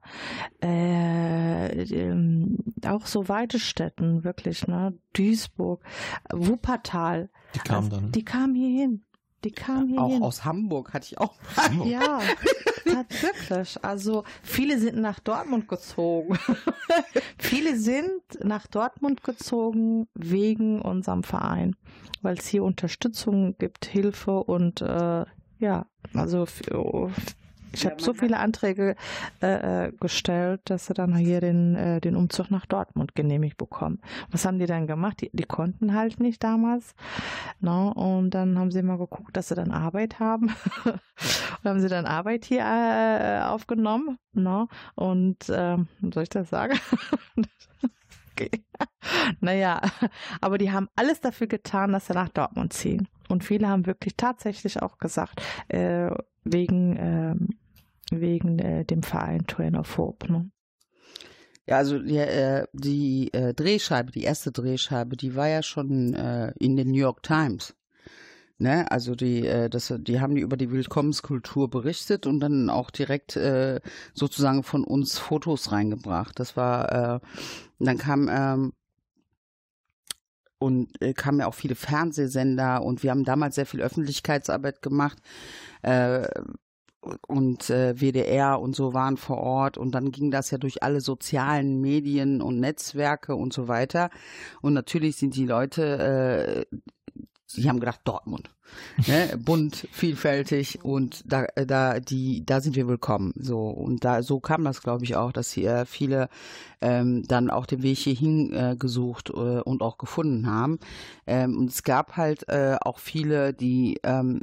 äh, ähm, auch so weite Städten, wirklich, ne? Duisburg, Wuppertal. Die kamen Also, dann. Die kamen hier hin. Die kamen hier Auch hin. aus Hamburg hatte ich auch. Hamburg. Ja, tatsächlich. Also viele sind nach Dortmund gezogen. <laughs> viele sind nach Dortmund gezogen wegen unserem Verein, weil es hier Unterstützung gibt, Hilfe und äh, ja, also f- ich Ja, habe so viele Anträge äh, äh, gestellt, dass sie dann hier den, äh, den Umzug nach Dortmund genehmigt bekommen. Was haben die dann gemacht? Die, die konnten halt nicht damals. No, und dann haben sie mal geguckt, dass sie dann Arbeit haben. <laughs> und haben sie dann Arbeit hier äh, aufgenommen. No, und ähm, soll ich das sagen? <laughs> okay. Naja, aber die haben alles dafür getan, dass sie nach Dortmund ziehen. Und viele haben wirklich tatsächlich auch gesagt, äh, wegen, ähm, wegen äh, dem Verein Train of Hope. Ne? Ja, also die, äh, die äh, Drehscheibe, die erste Drehscheibe, die war ja schon äh, in den New York Times. Ne, also die, äh, das, die haben die über die Willkommenskultur berichtet und dann auch direkt äh, sozusagen von uns Fotos reingebracht. Das war, äh, dann kam ähm, und äh, kamen ja auch viele Fernsehsender und wir haben damals sehr viel Öffentlichkeitsarbeit gemacht. Äh, und äh, WDR und so waren vor Ort und dann ging das ja durch alle sozialen Medien und Netzwerke und so weiter. Und natürlich sind die Leute, äh, sie haben gedacht, Dortmund. Ne? <laughs> Bunt, vielfältig und da, da, die, da sind wir willkommen. So und da, so kam das, glaube ich, auch, dass hier viele ähm, dann auch den Weg hierhin äh, gesucht äh, und auch gefunden haben. Ähm, und es gab halt äh, auch viele, die ähm,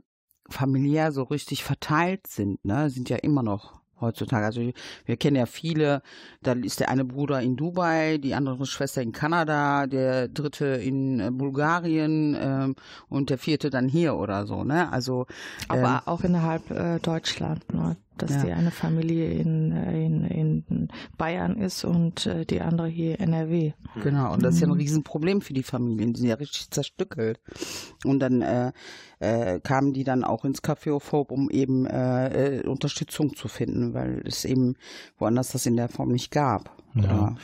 familiär so richtig verteilt sind, ne, sind ja immer noch heutzutage. Also wir kennen ja viele, da ist der eine Bruder in Dubai, die andere Schwester in Kanada, der dritte in äh, Bulgarien ähm, und der vierte dann hier oder so, ne? Also Aber auch innerhalb äh, Deutschland, ne? Dass Ja. die eine Familie in, in, in Bayern ist und äh, die andere hier NRW. Genau, und das ist ja ein Mhm. Riesenproblem für die Familien, die sind ja richtig zerstückelt. Und dann äh, äh, kamen die dann auch ins Café of Hope, um eben äh, äh, Unterstützung zu finden, weil es eben woanders das in der Form nicht gab. Ja.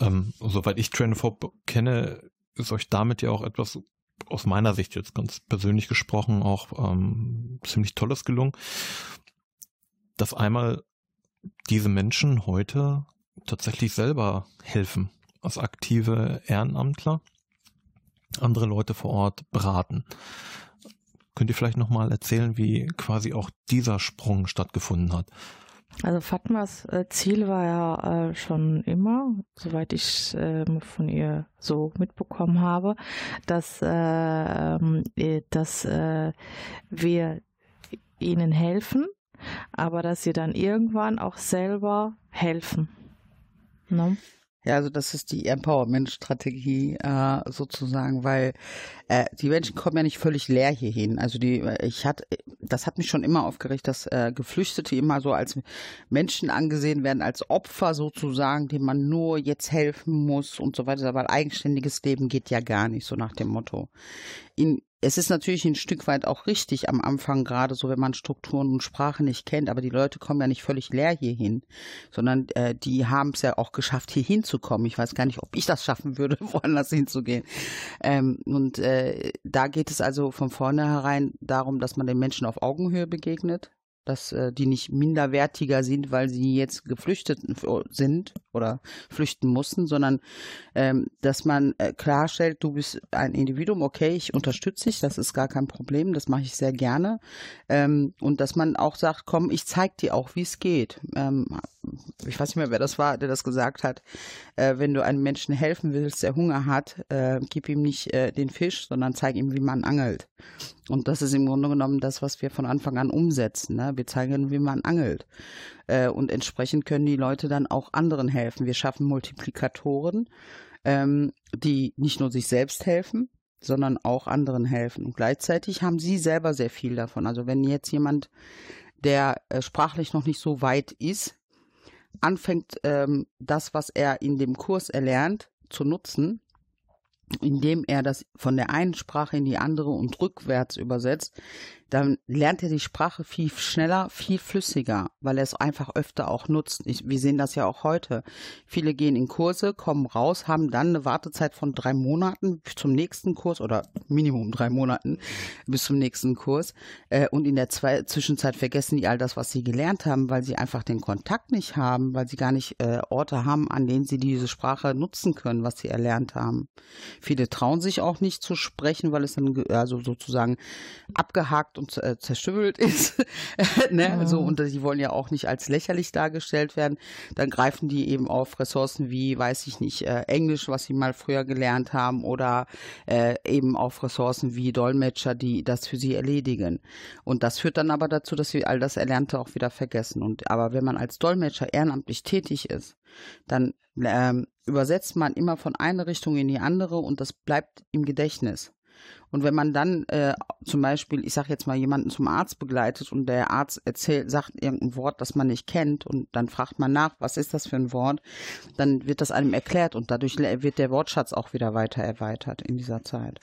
Ähm, soweit ich Train of Hope kenne, ist euch damit ja auch etwas aus meiner Sicht jetzt ganz persönlich gesprochen auch ähm, ziemlich Tolles gelungen, dass einmal diese Menschen heute tatsächlich selber helfen als aktive Ehrenamtler, andere Leute vor Ort beraten. Könnt ihr vielleicht nochmal erzählen, wie quasi auch dieser Sprung stattgefunden hat? Also Fatmas äh, Ziel war ja äh, schon immer, soweit ich ähm, von ihr so mitbekommen habe, dass, äh, ähm, äh, dass wir ihnen helfen, aber dass sie dann irgendwann auch selber helfen. Ne? Ja, also das ist die Empowerment-Strategie äh, sozusagen, weil äh, die Menschen kommen ja nicht völlig leer hierhin. Also die, äh, ich hatte, das hat mich schon immer aufgeregt, dass äh, Geflüchtete immer so als Menschen angesehen werden, als Opfer sozusagen, dem man nur jetzt helfen muss und so weiter, weil eigenständiges Leben geht ja gar nicht, so nach dem Motto. In es ist natürlich ein Stück weit auch richtig am Anfang, gerade so, wenn man Strukturen und Sprache nicht kennt, aber die Leute kommen ja nicht völlig leer hierhin, sondern äh, die haben es ja auch geschafft, hier hinzukommen. Ich weiß gar nicht, ob ich das schaffen würde, <laughs> woanders hinzugehen. Ähm, und äh, da geht es also von vornherein darum, dass man den Menschen auf Augenhöhe begegnet, dass äh, die nicht minderwertiger sind, weil sie jetzt geflüchtet sind oder flüchten mussten, sondern ähm, dass man äh, klarstellt, du bist ein Individuum, okay, ich unterstütze dich, das ist gar kein Problem, das mache ich sehr gerne. Ähm, und dass man auch sagt, komm, ich zeig dir auch, wie es geht. Ähm, ich weiß nicht mehr, wer das war, der das gesagt hat. Äh, wenn du einem Menschen helfen willst, der Hunger hat, äh, gib ihm nicht äh, den Fisch, sondern zeig ihm, wie man angelt. Und das ist im Grunde genommen das, was wir von Anfang an umsetzen. Ne? Wir zeigen, wie man angelt. Äh, und entsprechend können die Leute dann auch anderen helfen. Wir schaffen Multiplikatoren, ähm, die nicht nur sich selbst helfen, sondern auch anderen helfen. Und gleichzeitig haben sie selber sehr viel davon. Also wenn jetzt jemand, der äh, sprachlich noch nicht so weit ist, anfängt, ähm, das, was er in dem Kurs erlernt, zu nutzen, indem er das von der einen Sprache in die andere und rückwärts übersetzt, dann lernt er die Sprache viel schneller, viel flüssiger, weil er es einfach öfter auch nutzt. Ich, wir sehen das ja auch heute. Viele gehen in Kurse, kommen raus, haben dann eine Wartezeit von drei Monaten zum nächsten Kurs oder Minimum drei Monaten bis zum nächsten Kurs. Äh, und in der Zwei Zwischenzeit vergessen die all das, was sie gelernt haben, weil sie einfach den Kontakt nicht haben, weil sie gar nicht äh, Orte haben, an denen sie diese Sprache nutzen können, was sie erlernt haben. Viele trauen sich auch nicht zu sprechen, weil es dann also sozusagen abgehakt und äh, zerstümmelt <laughs> ist. <laughs> ne? Mhm. So, und die wollen ja auch nicht als lächerlich dargestellt werden. Dann greifen die eben auf Ressourcen wie, weiß ich nicht, äh, Englisch, was sie mal früher gelernt haben, oder äh, eben auf Ressourcen wie Dolmetscher, die das für sie erledigen. Und das führt dann aber dazu, dass sie all das Erlernte auch wieder vergessen. Und aber wenn man als Dolmetscher ehrenamtlich tätig ist, dann ähm, übersetzt man immer von einer Richtung in die andere und das bleibt im Gedächtnis. Und wenn man dann äh, zum Beispiel, ich sage jetzt mal, jemanden zum Arzt begleitet und der Arzt erzählt, sagt irgendein Wort, das man nicht kennt und dann fragt man nach, was ist das für ein Wort, dann wird das einem erklärt und dadurch wird der Wortschatz auch wieder weiter erweitert in dieser Zeit.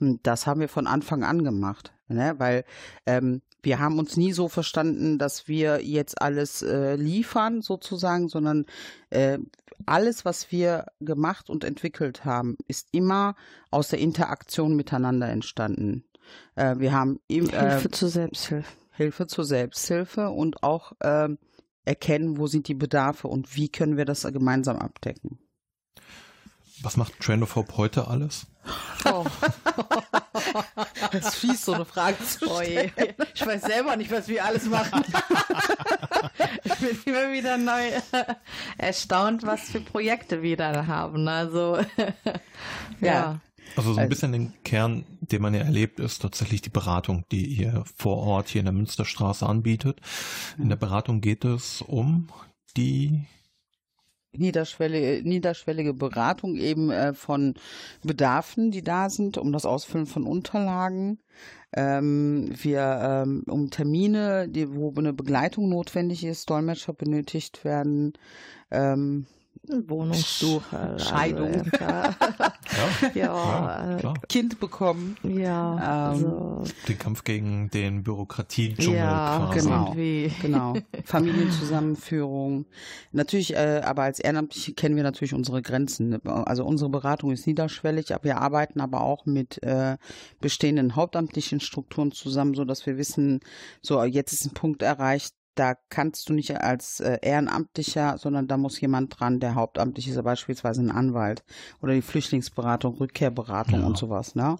Und das haben wir von Anfang an gemacht, ne? weil ähm, wir haben uns nie so verstanden, dass wir jetzt alles äh, liefern sozusagen, sondern äh, alles, was wir gemacht und entwickelt haben, ist immer aus der Interaktion miteinander entstanden. Äh, wir haben im, äh, Hilfe zur Selbsthilfe. Hilfe zur Selbsthilfe und auch äh, erkennen, wo sind die Bedarfe und wie können wir das gemeinsam abdecken. Was macht Trendophobe heute alles? Oh. <laughs> <laughs> das ist fies, so eine Frage zu stellen. Oh ich weiß selber nicht, was wir alles machen. ich bin immer wieder neu erstaunt, was für Projekte wir da haben. Also, ja. ja. Also so ein bisschen den Kern, den man ja erlebt, ist tatsächlich die Beratung, die ihr vor Ort hier in der Münsterstraße anbietet. In der Beratung geht es um die niederschwellige, niederschwellige Beratung eben äh, von Bedarfen, die da sind, um das Ausfüllen von Unterlagen. Ähm, wir ähm, um Termine, die, wo eine Begleitung notwendig ist, Dolmetscher benötigt werden. Ähm, Wohnungssuche, also Scheidung, <laughs> ja, ja, ja Kind bekommen, ja, ähm, also. den Kampf gegen den Bürokratiedschungel ja, quasi. genau, genau, <laughs> Familienzusammenführung. Natürlich, äh, aber als Ehrenamtliche kennen wir natürlich unsere Grenzen. Also unsere Beratung ist niederschwellig, aber wir arbeiten aber auch mit äh, bestehenden hauptamtlichen Strukturen zusammen, so dass wir wissen, so jetzt ist ein Punkt erreicht, da kannst du nicht als äh, Ehrenamtlicher, sondern da muss jemand dran, der hauptamtlich ist, beispielsweise ein Anwalt oder die Flüchtlingsberatung, Rückkehrberatung ja. und sowas. Ne?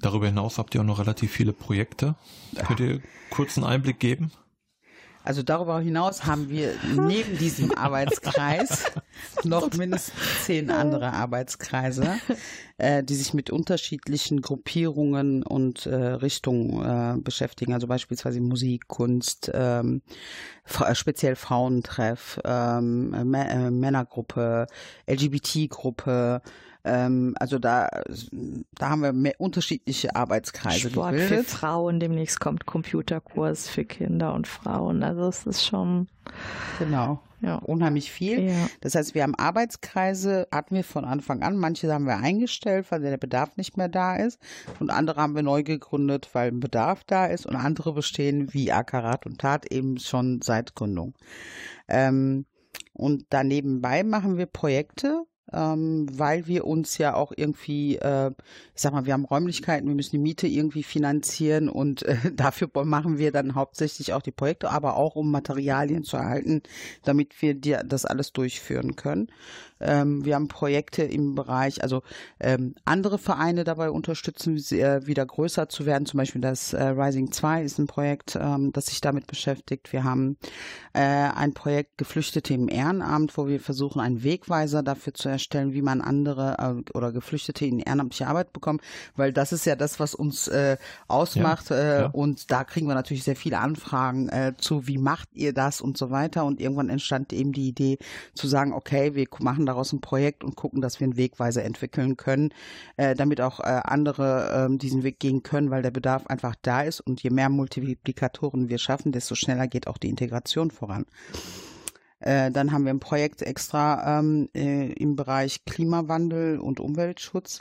Darüber hinaus habt ihr auch noch relativ viele Projekte. Ja. Könnt ihr kurz einen Einblick geben? Also darüber hinaus haben wir neben diesem <laughs> Arbeitskreis noch mindestens zehn andere Arbeitskreise, äh, die sich mit unterschiedlichen Gruppierungen und äh, Richtungen äh, beschäftigen. Also beispielsweise Musik, Kunst, ähm, äh, speziell Frauentreff, ähm, äh, Männergruppe, LGBT-Gruppe, Ähm, also da, da haben wir mehr unterschiedliche Arbeitskreise Sport gebildet. für Frauen, demnächst kommt Computerkurs für Kinder und Frauen. Also es ist schon Genau. Ja. Unheimlich viel. Ja. Das heißt, wir haben Arbeitskreise, hatten wir von Anfang an. Manche haben wir eingestellt, weil der Bedarf nicht mehr da ist. Und andere haben wir neu gegründet, weil ein Bedarf da ist. Und andere bestehen wie Akarat und Tat eben schon seit Gründung. Ähm, und danebenbei machen wir Projekte, ähm, weil wir uns ja auch irgendwie, äh, ich sag mal, wir haben Räumlichkeiten, wir müssen die Miete irgendwie finanzieren und äh, <laughs> dafür machen wir dann hauptsächlich auch die Projekte, aber auch um Materialien zu erhalten, damit wir dir das alles durchführen können. Ähm, wir haben Projekte im Bereich, also ähm, andere Vereine dabei unterstützen, äh, wieder größer zu werden. Zum Beispiel das äh, Rising 2 ist ein Projekt, ähm, das sich damit beschäftigt. Wir haben äh, ein Projekt Geflüchtete im Ehrenamt, wo wir versuchen, einen Wegweiser dafür zu erstellen, wie man andere äh, oder Geflüchtete in ehrenamtliche Arbeit bekommt, weil das ist ja das, was uns äh, ausmacht. Ja, äh, ja. Und da kriegen wir natürlich sehr viele Anfragen äh, zu, wie macht ihr das und so weiter. Und irgendwann entstand eben die Idee zu sagen, okay, wir machen daraus ein Projekt und gucken, dass wir einen Wegweiser entwickeln können, äh, damit auch äh, andere ähm, diesen Weg gehen können, weil der Bedarf einfach da ist. Und je mehr Multiplikatoren wir schaffen, desto schneller geht auch die Integration voran. Äh, dann haben wir ein Projekt extra ähm, äh, im Bereich Klimawandel und Umweltschutz,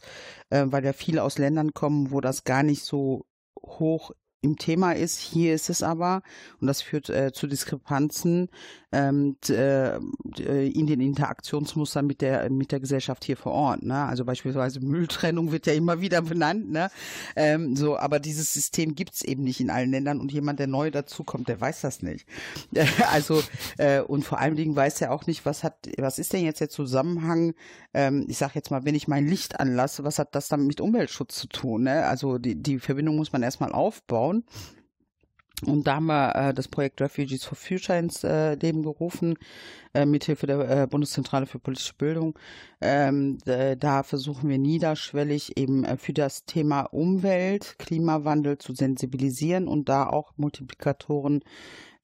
äh, weil ja viele aus Ländern kommen, wo das gar nicht so hoch im Thema ist. Hier ist es aber, und das führt äh, zu Diskrepanzen ähm, t- äh, in den Interaktionsmustern mit der mit der Gesellschaft hier vor Ort. Ne? Also beispielsweise Mülltrennung wird ja immer wieder benannt. Ne? Ähm, so, aber dieses System gibt's eben nicht in allen Ländern und jemand, der neu dazukommt, der weiß das nicht. <laughs> also äh, und vor allen Dingen weiß er auch nicht, was hat, was ist denn jetzt der Zusammenhang? Ähm, ich sage jetzt mal, wenn ich mein Licht anlasse, was hat das dann mit Umweltschutz zu tun? Ne? Also die die Verbindung muss man erstmal aufbauen. Und da haben wir äh, das Projekt Refugees for Future ins äh, Leben gerufen, äh, mithilfe der äh, Bundeszentrale für politische Bildung. Ähm, da versuchen wir niederschwellig eben äh, für das Thema Umwelt, Klimawandel zu sensibilisieren und da auch Multiplikatoren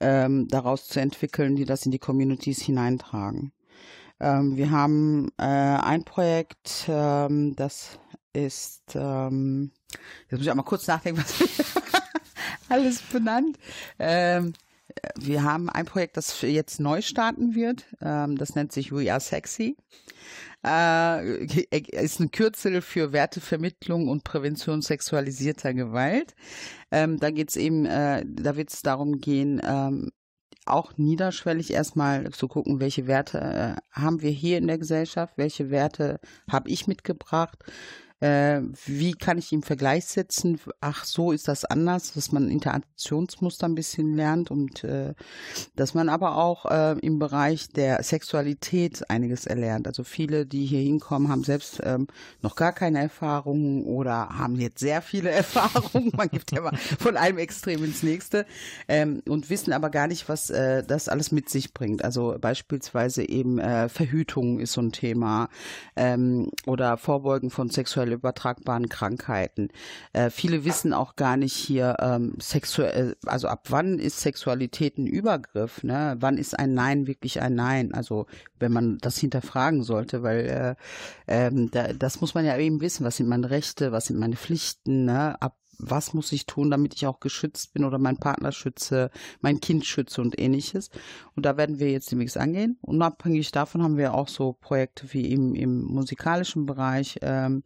ähm, daraus zu entwickeln, die das in die Communities hineintragen. Ähm, wir haben äh, ein Projekt, ähm, das ist, ähm, jetzt muss ich auch mal kurz nachdenken, was alles benannt. Ähm, wir haben ein Projekt, das jetzt neu starten wird. Ähm, das nennt sich We Are Sexy. Äh, <laughs> ist ein Kürzel für Wertevermittlung und Prävention sexualisierter Gewalt. Ähm, da geht's eben, äh, da wird es darum gehen, ähm, auch niederschwellig erstmal zu gucken, welche Werte äh, haben wir hier in der Gesellschaft, welche Werte habe ich mitgebracht, äh, wie kann ich im Vergleich setzen, ach so ist das anders, dass man Interaktionsmuster ein bisschen lernt und äh, dass man aber auch äh, im Bereich der Sexualität einiges erlernt. Also viele, die hier hinkommen, haben selbst ähm, noch gar keine Erfahrungen oder haben jetzt sehr viele <laughs> Erfahrungen. Man gibt ja mal von einem Extrem ins nächste ähm, und wissen aber gar nicht, was äh, das alles mit sich bringt. Also beispielsweise eben äh, Verhütung ist so ein Thema ähm, oder Vorbeugen von sexuell übertragbaren Krankheiten. Äh, viele wissen auch gar nicht hier ähm, sexuell, also ab wann ist Sexualität ein Übergriff? Ne? Wann ist ein Nein wirklich ein Nein? Also wenn man das hinterfragen sollte, weil äh, ähm, da, das muss man ja eben wissen. Was sind meine Rechte? Was sind meine Pflichten? Ne? Ab was muss ich tun, damit ich auch geschützt bin oder meinen Partner schütze, mein Kind schütze und ähnliches. Und da werden wir jetzt demnächst angehen. Unabhängig davon haben wir auch so Projekte wie im, im musikalischen Bereich, ähm,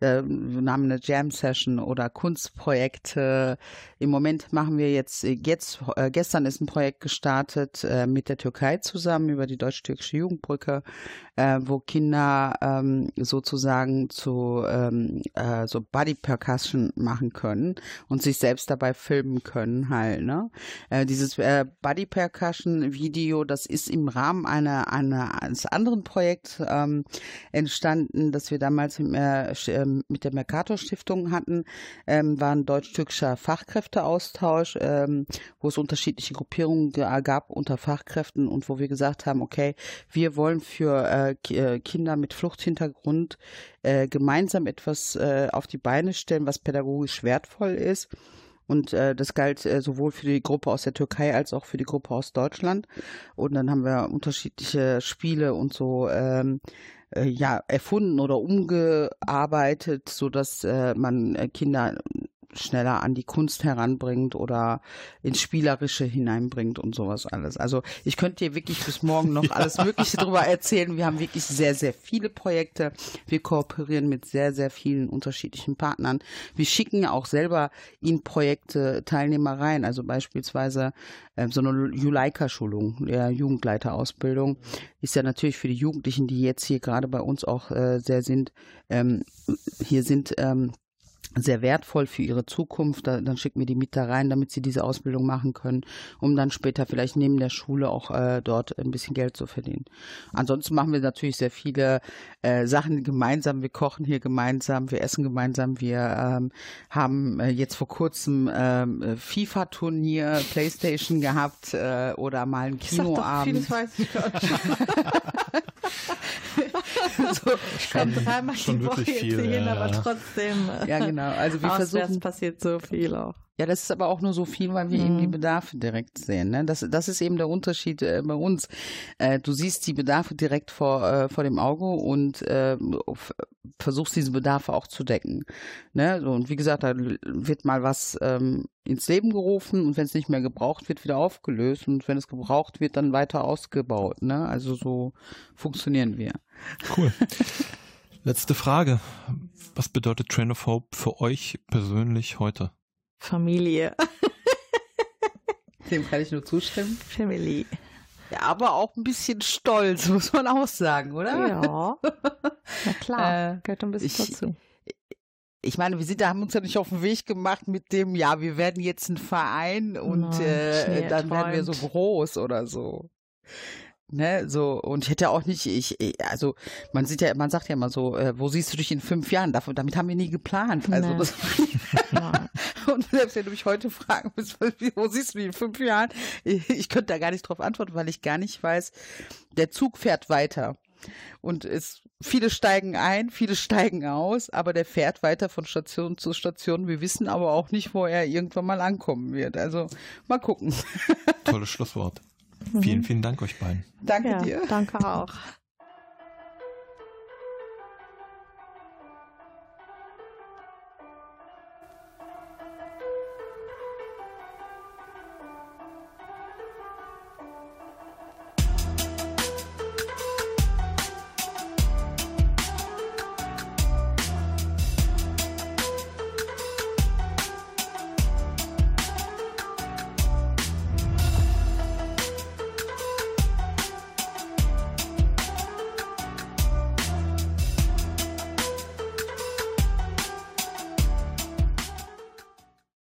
äh, wir haben Jam-Session oder Kunstprojekte. Im Moment machen wir jetzt, jetzt äh, gestern ist ein Projekt gestartet äh, mit der Türkei zusammen über die deutsch-türkische Jugendbrücke, äh, wo Kinder ähm, sozusagen zu ähm, äh, so Body Percussion machen können und sich selbst dabei filmen können halt. Ne? Äh, dieses äh, Body Percussion Video, das ist im Rahmen einer, einer eines anderen Projekts ähm, entstanden, das wir damals mit, äh, ähm, mit der Mercator Stiftung hatten, ähm, war ein deutsch-türkischer Fachkräfteaustausch, ähm, wo es unterschiedliche Gruppierungen ge- gab unter Fachkräften und wo wir gesagt haben, okay, wir wollen für äh, äh, Kinder mit Fluchthintergrund äh, gemeinsam etwas äh, auf die Beine stellen, was pädagogisch wertvoll ist. Und äh, das galt äh, sowohl für die Gruppe aus der Türkei als auch für die Gruppe aus Deutschland. Und dann haben wir unterschiedliche Spiele und so ähm, äh, ja erfunden oder umgearbeitet, so dass äh, man äh, Kinder schneller an die Kunst heranbringt oder ins Spielerische hineinbringt und sowas alles. Also ich könnte dir wirklich bis morgen noch <laughs> alles Mögliche darüber erzählen. Wir haben wirklich sehr, sehr viele Projekte. Wir kooperieren mit sehr, sehr vielen unterschiedlichen Partnern. Wir schicken auch selber in Projekte Teilnehmer rein. Also beispielsweise äh, so eine Juleika-Schulung, der Jugendleiterausbildung, ist ja natürlich für die Jugendlichen, die jetzt hier gerade bei uns auch äh, sehr sind, ähm, hier sind, ähm, sehr wertvoll für ihre Zukunft. Da, dann schicken wir die mit da rein, damit sie diese Ausbildung machen können, um dann später vielleicht neben der Schule auch äh, dort ein bisschen Geld zu verdienen. Ansonsten machen wir natürlich sehr viele äh, Sachen gemeinsam. Wir kochen hier gemeinsam, wir essen gemeinsam. Wir ähm, haben äh, jetzt vor kurzem ähm, FIFA-Turnier, Playstation gehabt äh, oder mal ein Kinoabend. Ich <laughs> so, ich kann dreimal die Woche viel, erzählen, ja, aber trotzdem. Ja, genau. Also wir versuchen. passiert so viel auch. Ja, das ist aber auch nur so viel, weil wir mhm. eben die mhm. Bedarfe direkt sehen. Ne? Das, das ist eben der Unterschied äh, bei uns. Äh, du siehst die Bedarfe direkt vor, äh, vor dem Auge und äh, versuchst diese Bedarfe auch zu decken. Ne? So, und wie gesagt, da wird mal was ähm, ins Leben gerufen und wenn es nicht mehr gebraucht wird, wieder aufgelöst und wenn es gebraucht wird, dann weiter ausgebaut. Ne? Also so funktionieren wir. Cool. <laughs> Letzte Frage. Was bedeutet Train of Hope für euch persönlich heute? Familie. <laughs> Dem kann ich nur zustimmen. Family. Ja, aber auch ein bisschen stolz, <laughs> muss man auch sagen, oder? Ja. <laughs> Na klar, äh, gehört ein bisschen ich, dazu. Ich meine, wir sind, da haben uns ja nicht auf den Weg gemacht mit dem, ja, wir werden jetzt ein Verein und no, äh, dann werden wir so groß oder so. Ne, so, und ich hätte auch nicht, ich, also man sieht ja, man sagt ja immer so, äh, wo siehst du dich in fünf Jahren? Davon, damit haben wir nie geplant. Also nee. das, <laughs> und selbst wenn du mich heute fragen willst, <laughs> wo siehst du dich in fünf Jahren? Ich, ich könnte da gar nicht drauf antworten, weil ich gar nicht weiß, der Zug fährt weiter. Und es, viele steigen ein, viele <laughs> steigen aus, aber der fährt weiter von Station zu Station. Wir wissen aber auch nicht, wo er irgendwann mal ankommen wird. Also mal gucken. Tolles Schlusswort. Mhm. Vielen, vielen Dank euch beiden. Danke ja, dir. Danke auch.